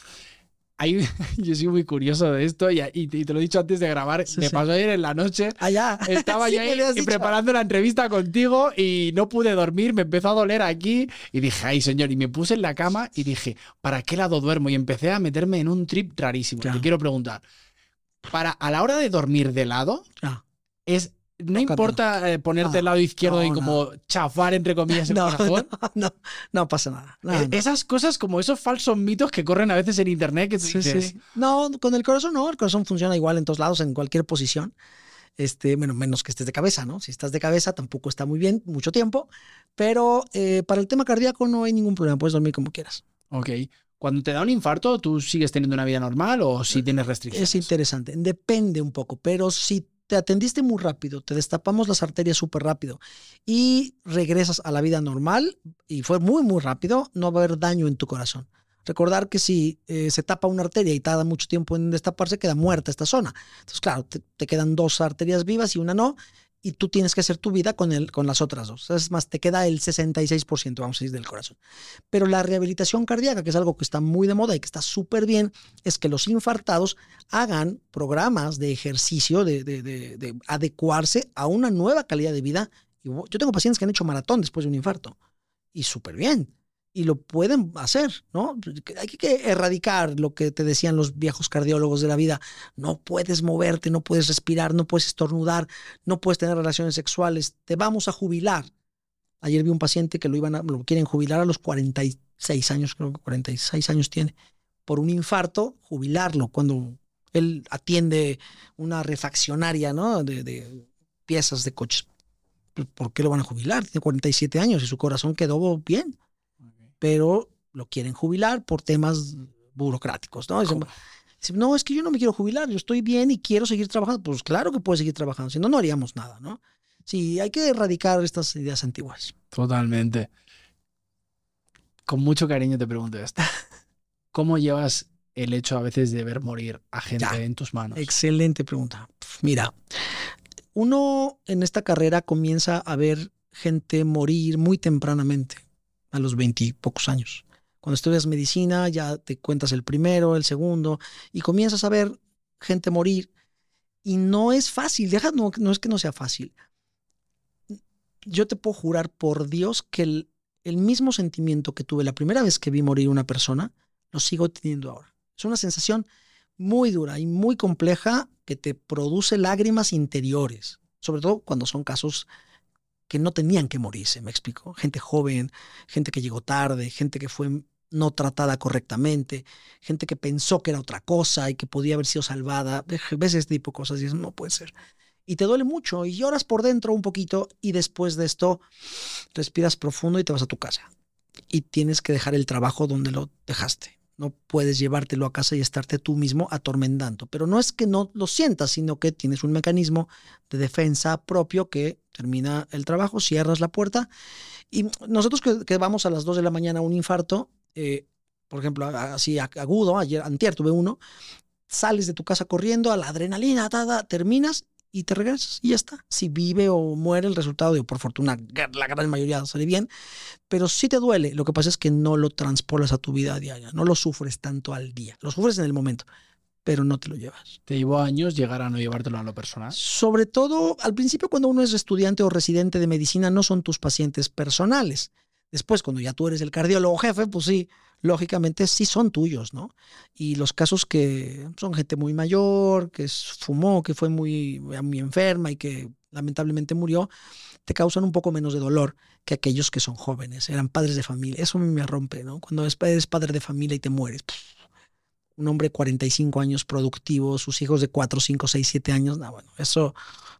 Hay, [laughs] yo soy muy curioso de esto y, y te y te lo he dicho antes de grabar. Sí, me sí. pasó ayer en la noche. Allá. [laughs] Estaba Sí, yo ahí preparando la entrevista contigo y no pude dormir, me empezó a doler aquí y dije, ay señor, y me puse en la cama y dije, ¿para qué lado duermo? Y empecé a meterme en un trip rarísimo. Claro. Te quiero preguntar, para a la hora de dormir de lado, Ah. Es no importa eh, ponerte Ah, del lado izquierdo y no, como chafar entre comillas [laughs] el No, corazón. no, no, no pasa nada. No, Eh, no. Esas cosas como esos falsos mitos que corren a veces en internet que tú Sí, dices, sí. No, con el corazón no, el corazón funciona igual en todos lados, en cualquier posición. Este, bueno, menos que estés de cabeza, ¿no? Si estás de cabeza tampoco está muy bien, mucho tiempo, pero eh, para el tema cardíaco no hay ningún problema, puedes dormir como quieras. ok. Cuando te da un infarto, ¿tú sigues teniendo una vida normal o si tienes restricciones? Es interesante, depende un poco, pero si te atendiste muy rápido, te destapamos las arterias súper rápido y regresas a la vida normal y fue muy, muy rápido, no va a haber daño en tu corazón. Recordar que si eh, se tapa una arteria y tarda mucho tiempo en destaparse, queda muerta esta zona. Entonces, claro, te, te quedan dos arterias vivas y una no, y tú tienes que hacer tu vida con, el, con las otras dos. Es más, te queda el 66%, vamos a decir, del corazón. Pero la rehabilitación cardíaca, que es algo que está muy de moda y que está súper bien, es que los infartados hagan programas de ejercicio, de, de- de- de adecuarse a una nueva calidad de vida. Yo tengo pacientes que han hecho maratón después de un infarto y súper bien. Y lo pueden hacer, ¿no? Hay que erradicar lo que te decían los viejos cardiólogos de la vida. No puedes moverte, no puedes respirar, no puedes estornudar, no puedes tener relaciones sexuales. Te vamos a jubilar. Ayer vi un paciente que lo iban a, lo quieren jubilar a los 46 años, creo que 46 años tiene, por un infarto, jubilarlo cuando él atiende una refaccionaria, ¿no? De, de piezas de coches. Pues, ¿Por qué lo van a jubilar? Tiene 47 años y su corazón quedó bien, pero lo quieren jubilar por temas burocráticos, ¿no? no, es que yo no me quiero jubilar, yo estoy bien y quiero seguir trabajando. Pues claro que puedes seguir trabajando, si no, no haríamos nada, ¿no? Sí, hay que erradicar estas ideas antiguas. Totalmente. Con mucho cariño te pregunto esto. ¿Cómo llevas el hecho a veces de ver morir a gente en tus manos? Excelente pregunta. Mira, uno en esta carrera comienza a ver gente morir muy tempranamente, a los veintipocos años. Cuando estudias medicina ya te cuentas el primero, el segundo, y comienzas a ver gente morir. Y no es fácil, deja, no, no es que no sea fácil. Yo te puedo jurar por Dios que el, el mismo sentimiento que tuve la primera vez que vi morir una persona, lo sigo teniendo ahora. Es una sensación muy dura y muy compleja que te produce lágrimas interiores, sobre todo cuando son casos que no tenían que morirse, me explico. Gente joven, gente que llegó tarde, gente que fue no tratada correctamente, gente que pensó que era otra cosa y que podía haber sido salvada. Ves ese tipo de cosas y eso no puede ser. Y te duele mucho y lloras por dentro un poquito y después de esto respiras profundo y te vas a tu casa. Y tienes que dejar el trabajo donde lo dejaste. No puedes llevártelo a casa y estarte tú mismo atormentando. Pero no es que no lo sientas, sino que tienes un mecanismo de defensa propio que termina el trabajo, cierras la puerta. Y nosotros que, vamos a las 2 de la mañana a un infarto, eh, por ejemplo, así agudo, ayer, antier tuve uno, sales de tu casa corriendo a la adrenalina, terminas y te regresas y ya está. Si vive o muere el resultado, digo, por fortuna, la gran mayoría sale bien, pero si te duele. Lo que pasa es que no lo transpolas a tu vida diaria, no lo sufres tanto al día, lo sufres en el momento, pero no te lo llevas. ¿Te llevó años llegar a no llevártelo a lo personal? Sobre todo, al principio cuando uno es estudiante o residente de medicina, no son tus pacientes personales. Después, cuando ya tú eres el cardiólogo jefe, pues sí, lógicamente sí son tuyos, ¿no? Y los casos que son gente muy mayor, que fumó, que fue muy, muy enferma y que lamentablemente murió, te causan un poco menos de dolor que aquellos que son jóvenes, eran padres de familia. Eso me rompe, ¿no? Cuando eres padre de familia y te mueres. un hombre de 45 años productivo, sus hijos de 4, 5, 6, 7 años, no, bueno, eso,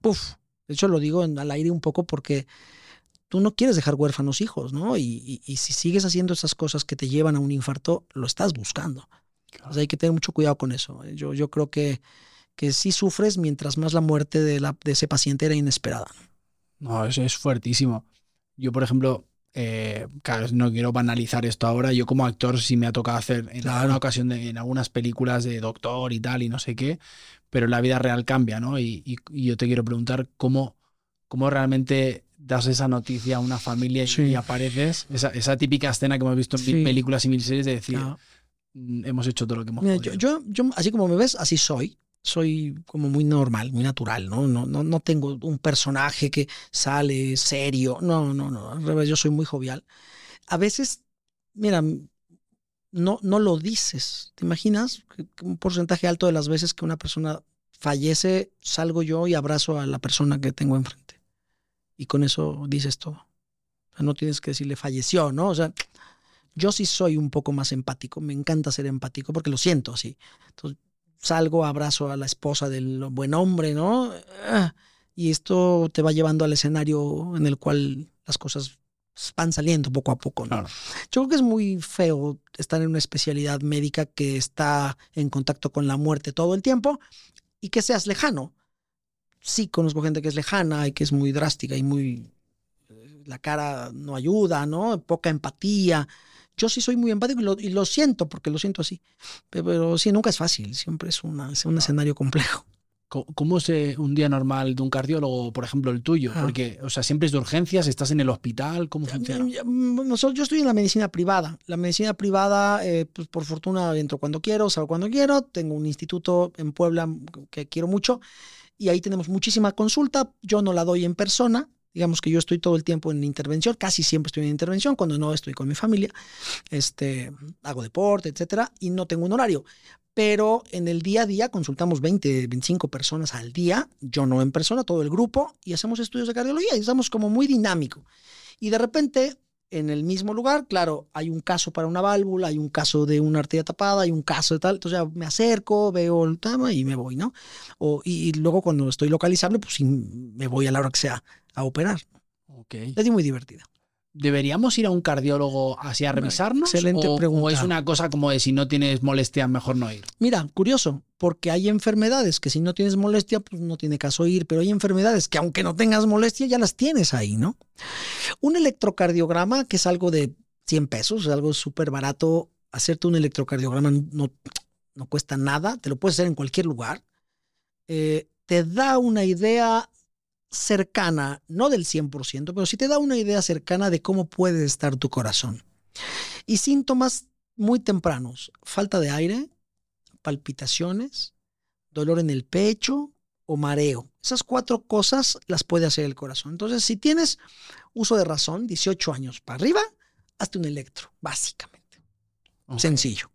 uff, de hecho lo digo al aire un poco porque tú no quieres dejar huérfanos hijos, ¿no? Y, si sigues haciendo esas cosas que te llevan a un infarto, lo estás buscando. hay que tener mucho cuidado con eso. Yo, yo creo que, que sí sufres mientras más la muerte de, la, de ese paciente era inesperada. No, eso es fuertísimo. Yo, por ejemplo, eh, claro, no quiero banalizar esto ahora. Yo como actor sí me ha tocado hacer en alguna ocasión en algunas películas de doctor y tal y no sé qué, pero la vida real cambia, ¿no? Y, y yo te quiero preguntar cómo, cómo realmente das esa noticia a una familia y apareces. Esa, típica escena que hemos visto en películas y mil series de decir, mm, hemos hecho todo lo que hemos Mira, yo, yo, así como me ves, así soy. Soy como muy normal, muy natural, ¿no? No, no, no tengo un personaje que sale serio. No, no, no. Al revés, yo soy muy jovial. A veces, mira, no, no lo dices. ¿Te imaginas? Un porcentaje alto de las veces que una persona fallece, salgo yo y abrazo a la persona que tengo enfrente y con eso dices todo. O sea, no tienes que decirle falleció, ¿no? O sea, yo sí soy un poco más empático, me encanta ser empático porque lo siento así. Entonces, salgo, abrazo a la esposa del buen hombre, ¿no? Y esto te va llevando al escenario en el cual las cosas van saliendo poco a poco, ¿no? Yo creo que es muy feo estar en una especialidad médica que está en contacto con la muerte todo el tiempo y que seas lejano sí conozco gente que es lejana y que es muy drástica y muy... La cara no ayuda, ¿no? Poca empatía. Yo sí soy muy empático y lo, siento porque lo siento así. Pero, sí, nunca es fácil, siempre es, una, un escenario complejo. ¿Cómo es eh, un día normal de un cardiólogo, por ejemplo, el tuyo? Ah. Porque, o sea, siempre es de urgencias, estás en el hospital, ¿cómo funciona? Mm, yo estoy en la medicina privada. La medicina privada, eh, pues por fortuna, entro cuando quiero, salgo cuando quiero. Tengo un instituto en Puebla que quiero mucho y ahí tenemos muchísima consulta. Yo no la doy en persona, digamos que yo estoy todo el tiempo en intervención, casi siempre estoy en intervención, cuando no estoy con mi familia, este, hago deporte, etcétera, y no tengo un horario. Pero en el día a día consultamos 20, 25 personas al día, yo no en persona, todo el grupo, y hacemos estudios de cardiología y estamos como muy dinámico. Y de repente en el mismo lugar, claro, hay un caso para una válvula, hay un caso de una arteria tapada, hay un caso de tal, entonces ya me acerco, veo el tema y me voy, ¿no? O, y, luego cuando estoy localizable, pues me voy a la hora que sea a operar. Ok. Es muy divertida. ¿Deberíamos ir a un cardiólogo así a revisarnos? excelente o, pregunta. ¿O es una cosa como de si no tienes molestia, mejor no ir? Mira, curioso, porque hay enfermedades que si no tienes molestia, pues no tiene caso ir, pero hay enfermedades que aunque no tengas molestia, ya las tienes ahí, ¿no? Un electrocardiograma, que es algo de 100 pesos, es algo súper barato, hacerte un electrocardiograma no, no cuesta nada, te lo puedes hacer en cualquier lugar, eh, te da una idea cercana, no del 100%, pero sí te da una idea cercana de cómo puede estar tu corazón. Y síntomas muy tempranos, falta de aire, palpitaciones, dolor en el pecho o mareo. Esas cuatro cosas las puede hacer el corazón. Entonces, si tienes uso de razón, 18 años para arriba, hazte un electro, básicamente. Sencillo.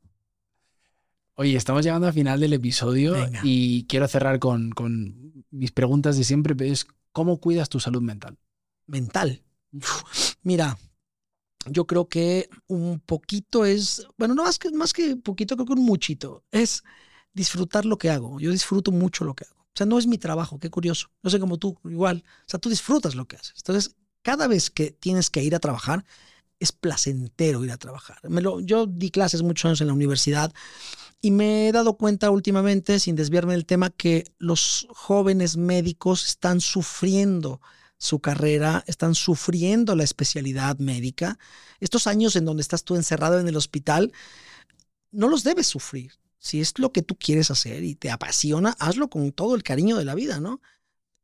Oye, estamos llegando al final del episodio Venga. y quiero cerrar con, con mis preguntas de siempre, pero es ¿cómo cuidas tu salud mental? Mental. Mira, yo creo que un poquito es, bueno, no más que, más que poquito, creo que un muchito, es disfrutar lo que hago. Yo disfruto mucho lo que hago. O sea, no es mi trabajo, qué curioso. No sé como tú, igual. O sea, tú disfrutas lo que haces. Entonces, cada vez que tienes que ir a trabajar, es placentero ir a trabajar. Me lo, yo di clases muchos años en la universidad y me he dado cuenta últimamente, sin desviarme del tema, que los jóvenes médicos están sufriendo su carrera, están sufriendo la especialidad médica. Estos años en donde estás tú encerrado en el hospital, no los debes sufrir. Si es lo que tú quieres hacer y te apasiona, hazlo con todo el cariño de la vida, ¿no?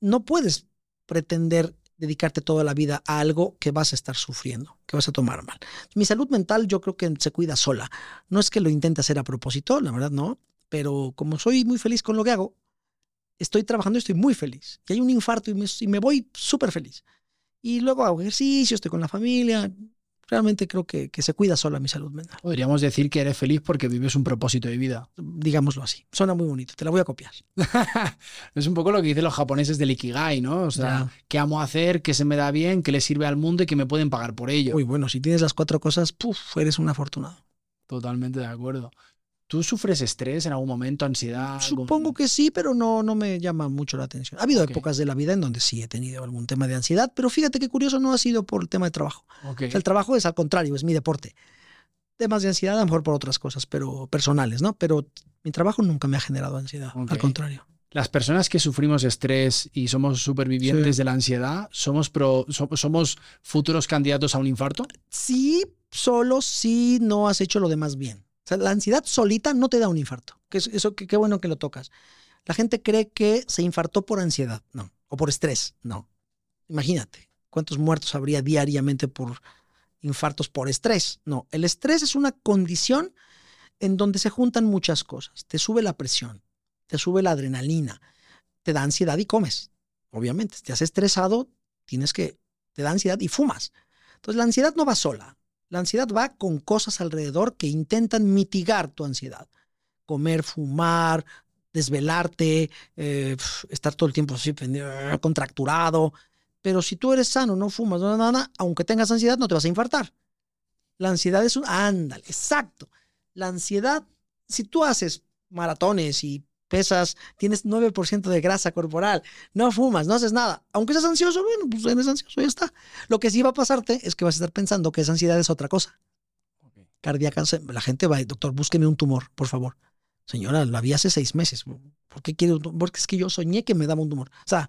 No puedes pretender dedicarte toda la vida a algo que vas a estar sufriendo, que vas a tomar mal. Mi salud mental yo creo que se cuida sola. No es que lo intente hacer a propósito, la verdad no, pero como soy muy feliz con lo que hago, estoy trabajando y estoy muy feliz. Y hay un infarto y me, y me voy súper feliz. Y luego hago ejercicio, estoy con la familia. Realmente creo que, que se cuida sola mi salud mental. Podríamos decir que eres feliz porque vives un propósito de vida. Digámoslo así. Suena muy bonito. Te la voy a copiar. [laughs] es un poco lo que dicen los japoneses del Ikigai, ¿no? O sea, Ya. ¿qué amo hacer? ¿Qué se me da bien? ¿Qué le sirve al mundo y que me pueden pagar por ello? Uy, bueno, si tienes las cuatro cosas, eres un afortunado. Totalmente de acuerdo. ¿Tú sufres estrés en algún momento, ansiedad? Supongo que sí, pero no, no me llama mucho la atención. Ha habido Ok. épocas de la vida en donde sí he tenido algún tema de ansiedad, pero fíjate qué curioso no ha sido por el tema de trabajo. Ok. O sea, el trabajo es al contrario, es mi deporte. Temas de ansiedad, a lo mejor por otras cosas, pero personales, ¿no? Pero mi trabajo nunca me ha generado ansiedad, Ok. al contrario. Las personas que sufrimos estrés y somos supervivientes Sí. de la ansiedad, ¿somos, pro- so- ¿somos futuros candidatos a un infarto? Sí, solo si no has hecho lo demás bien. La ansiedad solita no te da un infarto. Que es- eso, qué bueno que lo tocas. La gente cree que se infartó por ansiedad, no. O por estrés, no. Imagínate, ¿cuántos muertos habría diariamente por infartos por estrés? No, el estrés es una condición en donde se juntan muchas cosas. Te sube la presión, te sube la adrenalina, te da ansiedad y comes. Obviamente, te has estresado, tienes que, te da ansiedad y fumas. Entonces la ansiedad no va sola. La ansiedad va con cosas alrededor que intentan mitigar tu ansiedad. Comer, fumar, desvelarte, eh, estar todo el tiempo así pendiente, contracturado. Pero si tú eres sano, no fumas, no nada, aunque tengas ansiedad, no te vas a infartar. La ansiedad es un... Ándale, exacto. La ansiedad, si tú haces maratones y pesas, tienes 9% de grasa corporal, no fumas, no haces nada, aunque seas ansioso, bueno, pues eres ansioso, ya está. Lo que sí va a pasarte es que vas a estar pensando que esa ansiedad es otra cosa. Cardíaca, se- la gente va, doctor, búsqueme un tumor, por favor. Señora, lo había hace seis meses. ¿Por qué quiere un tumor? Porque es que yo soñé que me daba un tumor. O sea,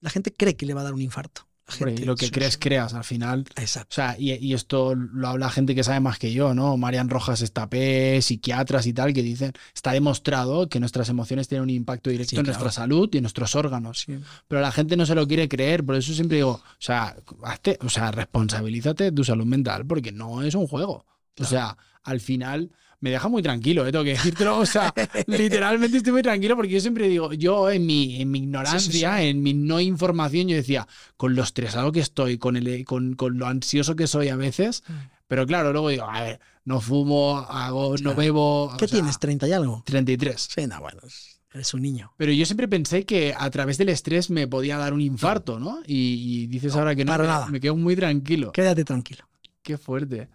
la gente cree que le va a dar un infarto. Hombre, y lo que sí, crees, sí. creas al final. Exacto. O sea, y, y esto lo habla gente que sabe más que yo, ¿no? Marian Rojas Estapé, psiquiatras y tal, que dicen, está demostrado que nuestras emociones tienen un impacto directo Sí, en claro. nuestra salud y en nuestros órganos. Pero la gente no se lo quiere creer, por eso siempre digo, o sea, hazte- o sea, responsabilízate de tu salud mental, porque no es un juego. O sea, al final me deja muy tranquilo, ¿eh? tengo que decírtelo. O sea, [laughs] literalmente estoy muy tranquilo porque yo siempre digo, yo en mi, en mi ignorancia, sí. en mi no información, yo decía, con lo estresado que estoy, con, el, con, con lo ansioso que soy a veces, Mm. pero claro, luego digo, a ver, no fumo, hago, no bebo. o ¿Qué sea, tienes? ¿30 y algo? 33. Sí, no, bueno, es- eres un niño. Pero yo siempre pensé que a través del estrés me podía dar un infarto, ¿no? Y, y dices ahora que no, para me, nada. me quedo muy tranquilo. Quédate tranquilo. Qué fuerte.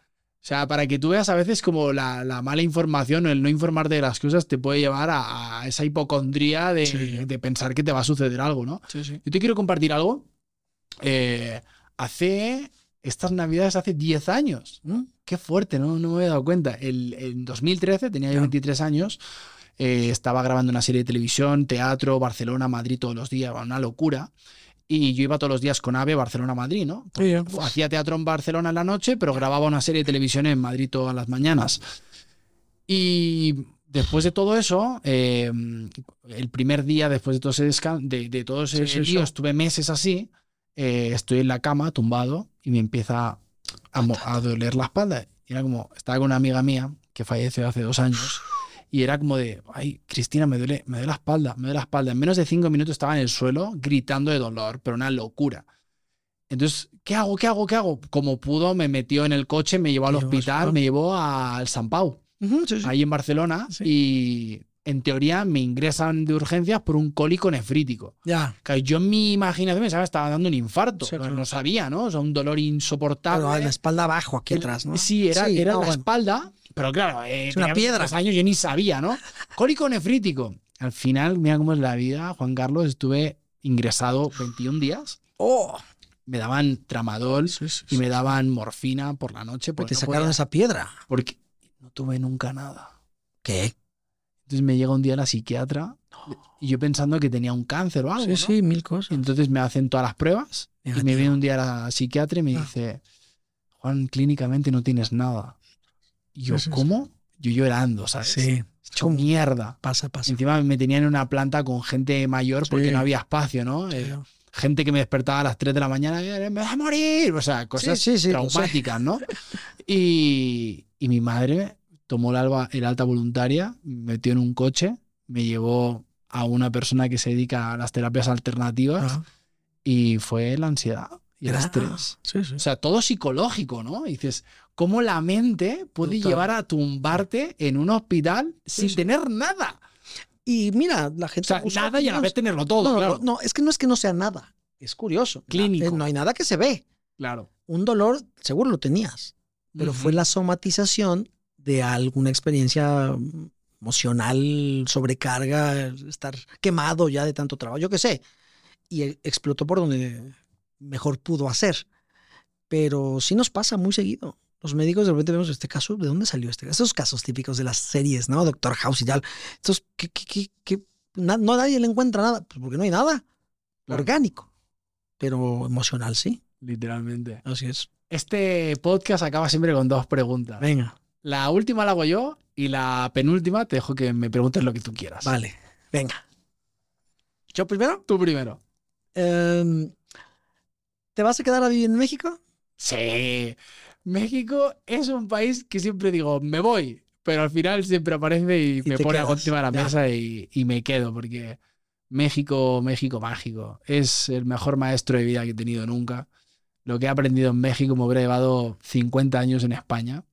O sea, para que tú veas a veces como la, la mala información o el no informarte de las cosas te puede llevar a, a esa hipocondría de, Sí. de pensar que te va a suceder algo, ¿no? Sí, sí. Yo te quiero compartir algo. Eh, hace estas navidades hace 10 años. ¿Mm? Qué fuerte, ¿no? No me había dado cuenta. El, en 2013, tenía yo Ya. 23 años, eh, estaba grabando una serie de televisión, teatro, Barcelona, Madrid todos los días, una locura. Y yo iba todos los días con AVE Barcelona-Madrid, ¿no? Ya. Hacía teatro en Barcelona en la noche, pero grababa una serie de televisión en Madrid todas las mañanas. Y después de todo eso, eh, el primer día después de todo ese de, de todo ese Sí, lío, estuve meses así, eh, estoy en la cama tumbado y me empieza a, a doler la espalda. Y era como, estaba con una amiga mía que falleció hace dos años. Y era como de, ay, Cristina, me duele, me duele la espalda, me duele la espalda. En menos de cinco minutos estaba en el suelo gritando de dolor, pero una locura. Entonces, ¿qué hago? ¿Qué hago? ¿Qué hago? Como pudo, me metió en el coche, me llevó al hospital, me llevó al San Pau, sí, sí. ahí en Barcelona, Sí. y en teoría me ingresan de urgencias por un cólico nefrítico. Ya. Claro, yo en mi imaginación pensaba que estaba dando un infarto, Sí, pero claro. no sabía, ¿no? O sea, un dolor insoportable. Pero la espalda abajo, aquí atrás, ¿no? Sí, era, era no, la bueno. espalda, pero claro, eh, Es una piedra. 23 años, yo ni sabía, ¿no? Cólico nefrítico. Al final, mira cómo es la vida, Juan Carlos, estuve ingresado 21 días. Oh, Me daban tramadol sí, sí, y sí. me daban morfina por la noche porque, te no sacaron podía- esa piedra. porque no tuve nunca nada. ¿Qué? Entonces me llega un día la psiquiatra y yo pensando que tenía un cáncer o algo. Sí, ¿no? sí, mil cosas. Entonces me hacen todas las pruebas y me Negativo. viene un día la psiquiatra y me Ah. dice, Juan, clínicamente no tienes nada. Y yo. ¿cómo? Yo llorando, ¿sabes? Sí, Hecho mierda. pasa, pasa. Encima me tenían en una planta con gente mayor porque Sí. no había espacio, ¿no? Eh, gente que me despertaba a las 3 de la mañana y "Eh, me vas a morir. O sea, cosas sí, traumáticas, ¿no? Y, y mi madre tomó el, alba- el alta voluntaria, me metió en un coche, me llevó a una persona que se dedica a las terapias alternativas y fue la ansiedad y el ah, estrés. Sí, sí. O sea, todo psicológico, ¿no? Y dices, ¿cómo la mente puede Total. llevar a tumbarte en un hospital sin sí. tener nada? Y mira, la O gente. sea, busca nada y a la vez tenerlo todo, No, no, claro. no, es que no es que no sea nada. Es curioso. Clínico. Eh, No hay nada que se ve. Claro. Un dolor, seguro lo tenías. Pero fue la somatización de alguna experiencia emocional, sobrecarga, estar quemado ya de tanto trabajo, yo qué sé. Y e- explotó por donde mejor pudo hacer. Pero sí nos pasa muy seguido. Los médicos de repente vemos este caso, ¿de dónde salió este? Esos casos típicos de las series, ¿no? Doctor House y tal. Estos que, que, que- que na- no nadie le encuentra nada, pues porque no hay nada Claro. orgánico. Pero emocional, sí. Literalmente. Así es. Este podcast acaba siempre con dos preguntas. Venga, La última la hago yo y la penúltima te dejo que me preguntes lo que tú quieras. vale, venga. ¿Yo primero? Tú primero. Em, ¿Te vas a quedar a vivir en México? Sí. México es un país que siempre digo, me voy, pero al final siempre aparece y, Y me pone encima de la mesa y, y me quedo, porque México, México mágico. Es el mejor maestro de vida que he tenido nunca. Lo que he aprendido en México me hubiera llevado 50 años en España.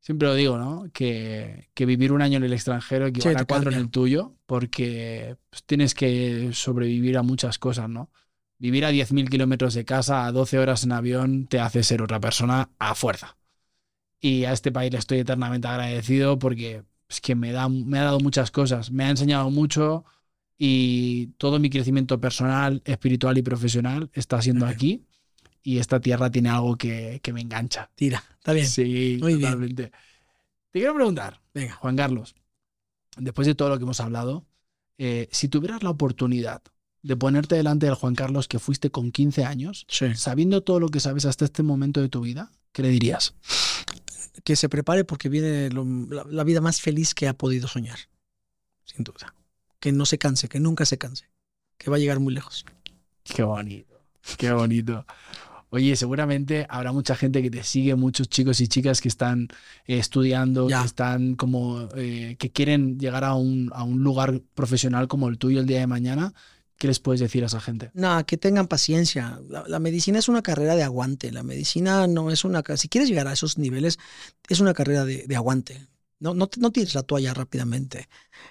Siempre lo digo, ¿no? Que, que vivir un año en el extranjero equivale a cuatro en cambia. el tuyo, porque pues, tienes que sobrevivir a muchas cosas, ¿no? Vivir a 10.000 kilómetros de casa, a 12 horas en avión, te hace ser otra persona a fuerza. Y a este país le estoy eternamente agradecido porque es que me, da, me ha dado muchas cosas, me ha enseñado mucho y todo mi crecimiento personal, espiritual y profesional está siendo aquí. Y esta tierra tiene algo que, que me engancha. Tira, está bien. Sí, Muy bien. totalmente. Te quiero preguntar, Venga. Juan Carlos, después de todo lo que hemos hablado, eh, si tuvieras la oportunidad de ponerte delante del Juan Carlos que fuiste con 15 años, Sí. sabiendo todo lo que sabes hasta este momento de tu vida, ¿qué le dirías? Que se prepare porque viene lo- la, la vida más feliz que ha podido soñar. Sin duda. Que no se canse, que nunca se canse. Que va a llegar muy lejos. Qué bonito, qué bonito. Oye, seguramente habrá mucha gente que te sigue, muchos chicos y chicas que están eh, estudiando, Ya. que están como, eh, que quieren llegar a un, a un lugar profesional como el tuyo el día de mañana. ¿Qué les puedes decir a esa gente? Nada, que tengan paciencia. La, medicina es una carrera de aguante. La medicina no es una... Si quieres llegar a esos niveles, es una carrera de, aguante. No, no, no tires la toalla rápidamente.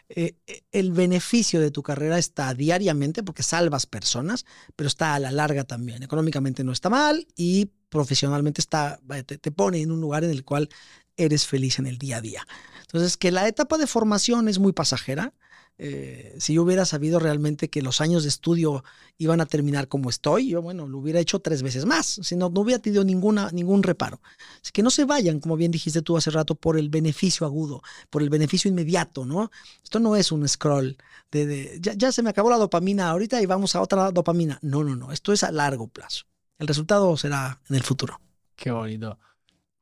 Eh, eh, el beneficio de tu carrera está diariamente porque salvas personas, pero está a la larga también. Económicamente no está mal y profesionalmente está, te, te pone en un lugar en el cual eres feliz en el día a día. Entonces, que la etapa de formación es muy pasajera, eh, si yo hubiera sabido realmente que los años de estudio iban a terminar como estoy, yo, bueno, lo hubiera hecho tres veces más, si no, no hubiera tenido ninguna, ningún reparo. Así que no se vayan, como bien dijiste tú hace rato, por el beneficio agudo, por el beneficio inmediato, ¿no? Esto no es un scroll de, ya, ya se me acabó la dopamina ahorita y vamos a otra dopamina. No, no, no, esto es a largo plazo. El resultado será en el futuro. Qué bonito.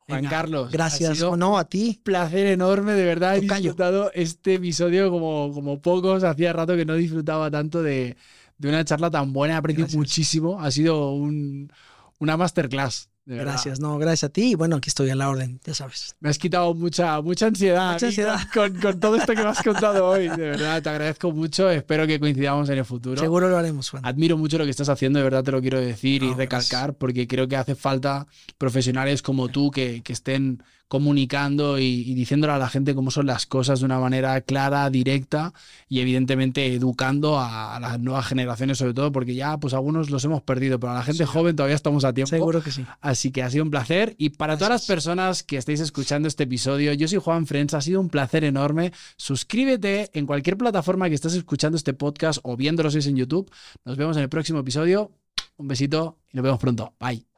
Juan Venga, Carlos. Gracias, o no, a ti. placer enorme, de verdad. He disfrutado este episodio como, como pocos. Hacía rato que no disfrutaba tanto de, de una charla tan buena. He aprendido Gracias. muchísimo. Ha sido un- una masterclass. Gracias, no, gracias a ti. Y bueno, aquí estoy a la orden, ya sabes. Me has quitado mucha, mucha ansiedad, Mucha. [laughs] Con, con todo esto que me has contado hoy. De verdad, te agradezco mucho. Espero que coincidamos en el futuro. Seguro lo haremos, Juan. Admiro mucho lo que estás haciendo, de verdad te lo quiero decir y recalcar, porque creo que hace falta profesionales como tú que, que estén comunicando y, y diciéndole a la gente cómo son las cosas de una manera clara, directa y evidentemente educando a, a las nuevas generaciones sobre todo, porque ya pues algunos los hemos perdido, pero a la gente joven todavía estamos a tiempo. Seguro que sí. Así que ha sido un placer. Y para todas las personas que estáis escuchando este episodio, yo soy Juan Friends, ha sido un placer enorme. Suscríbete en cualquier plataforma que estés escuchando este podcast o viéndolo si es en YouTube. Nos vemos en el próximo episodio. Un besito y nos vemos pronto. Bye.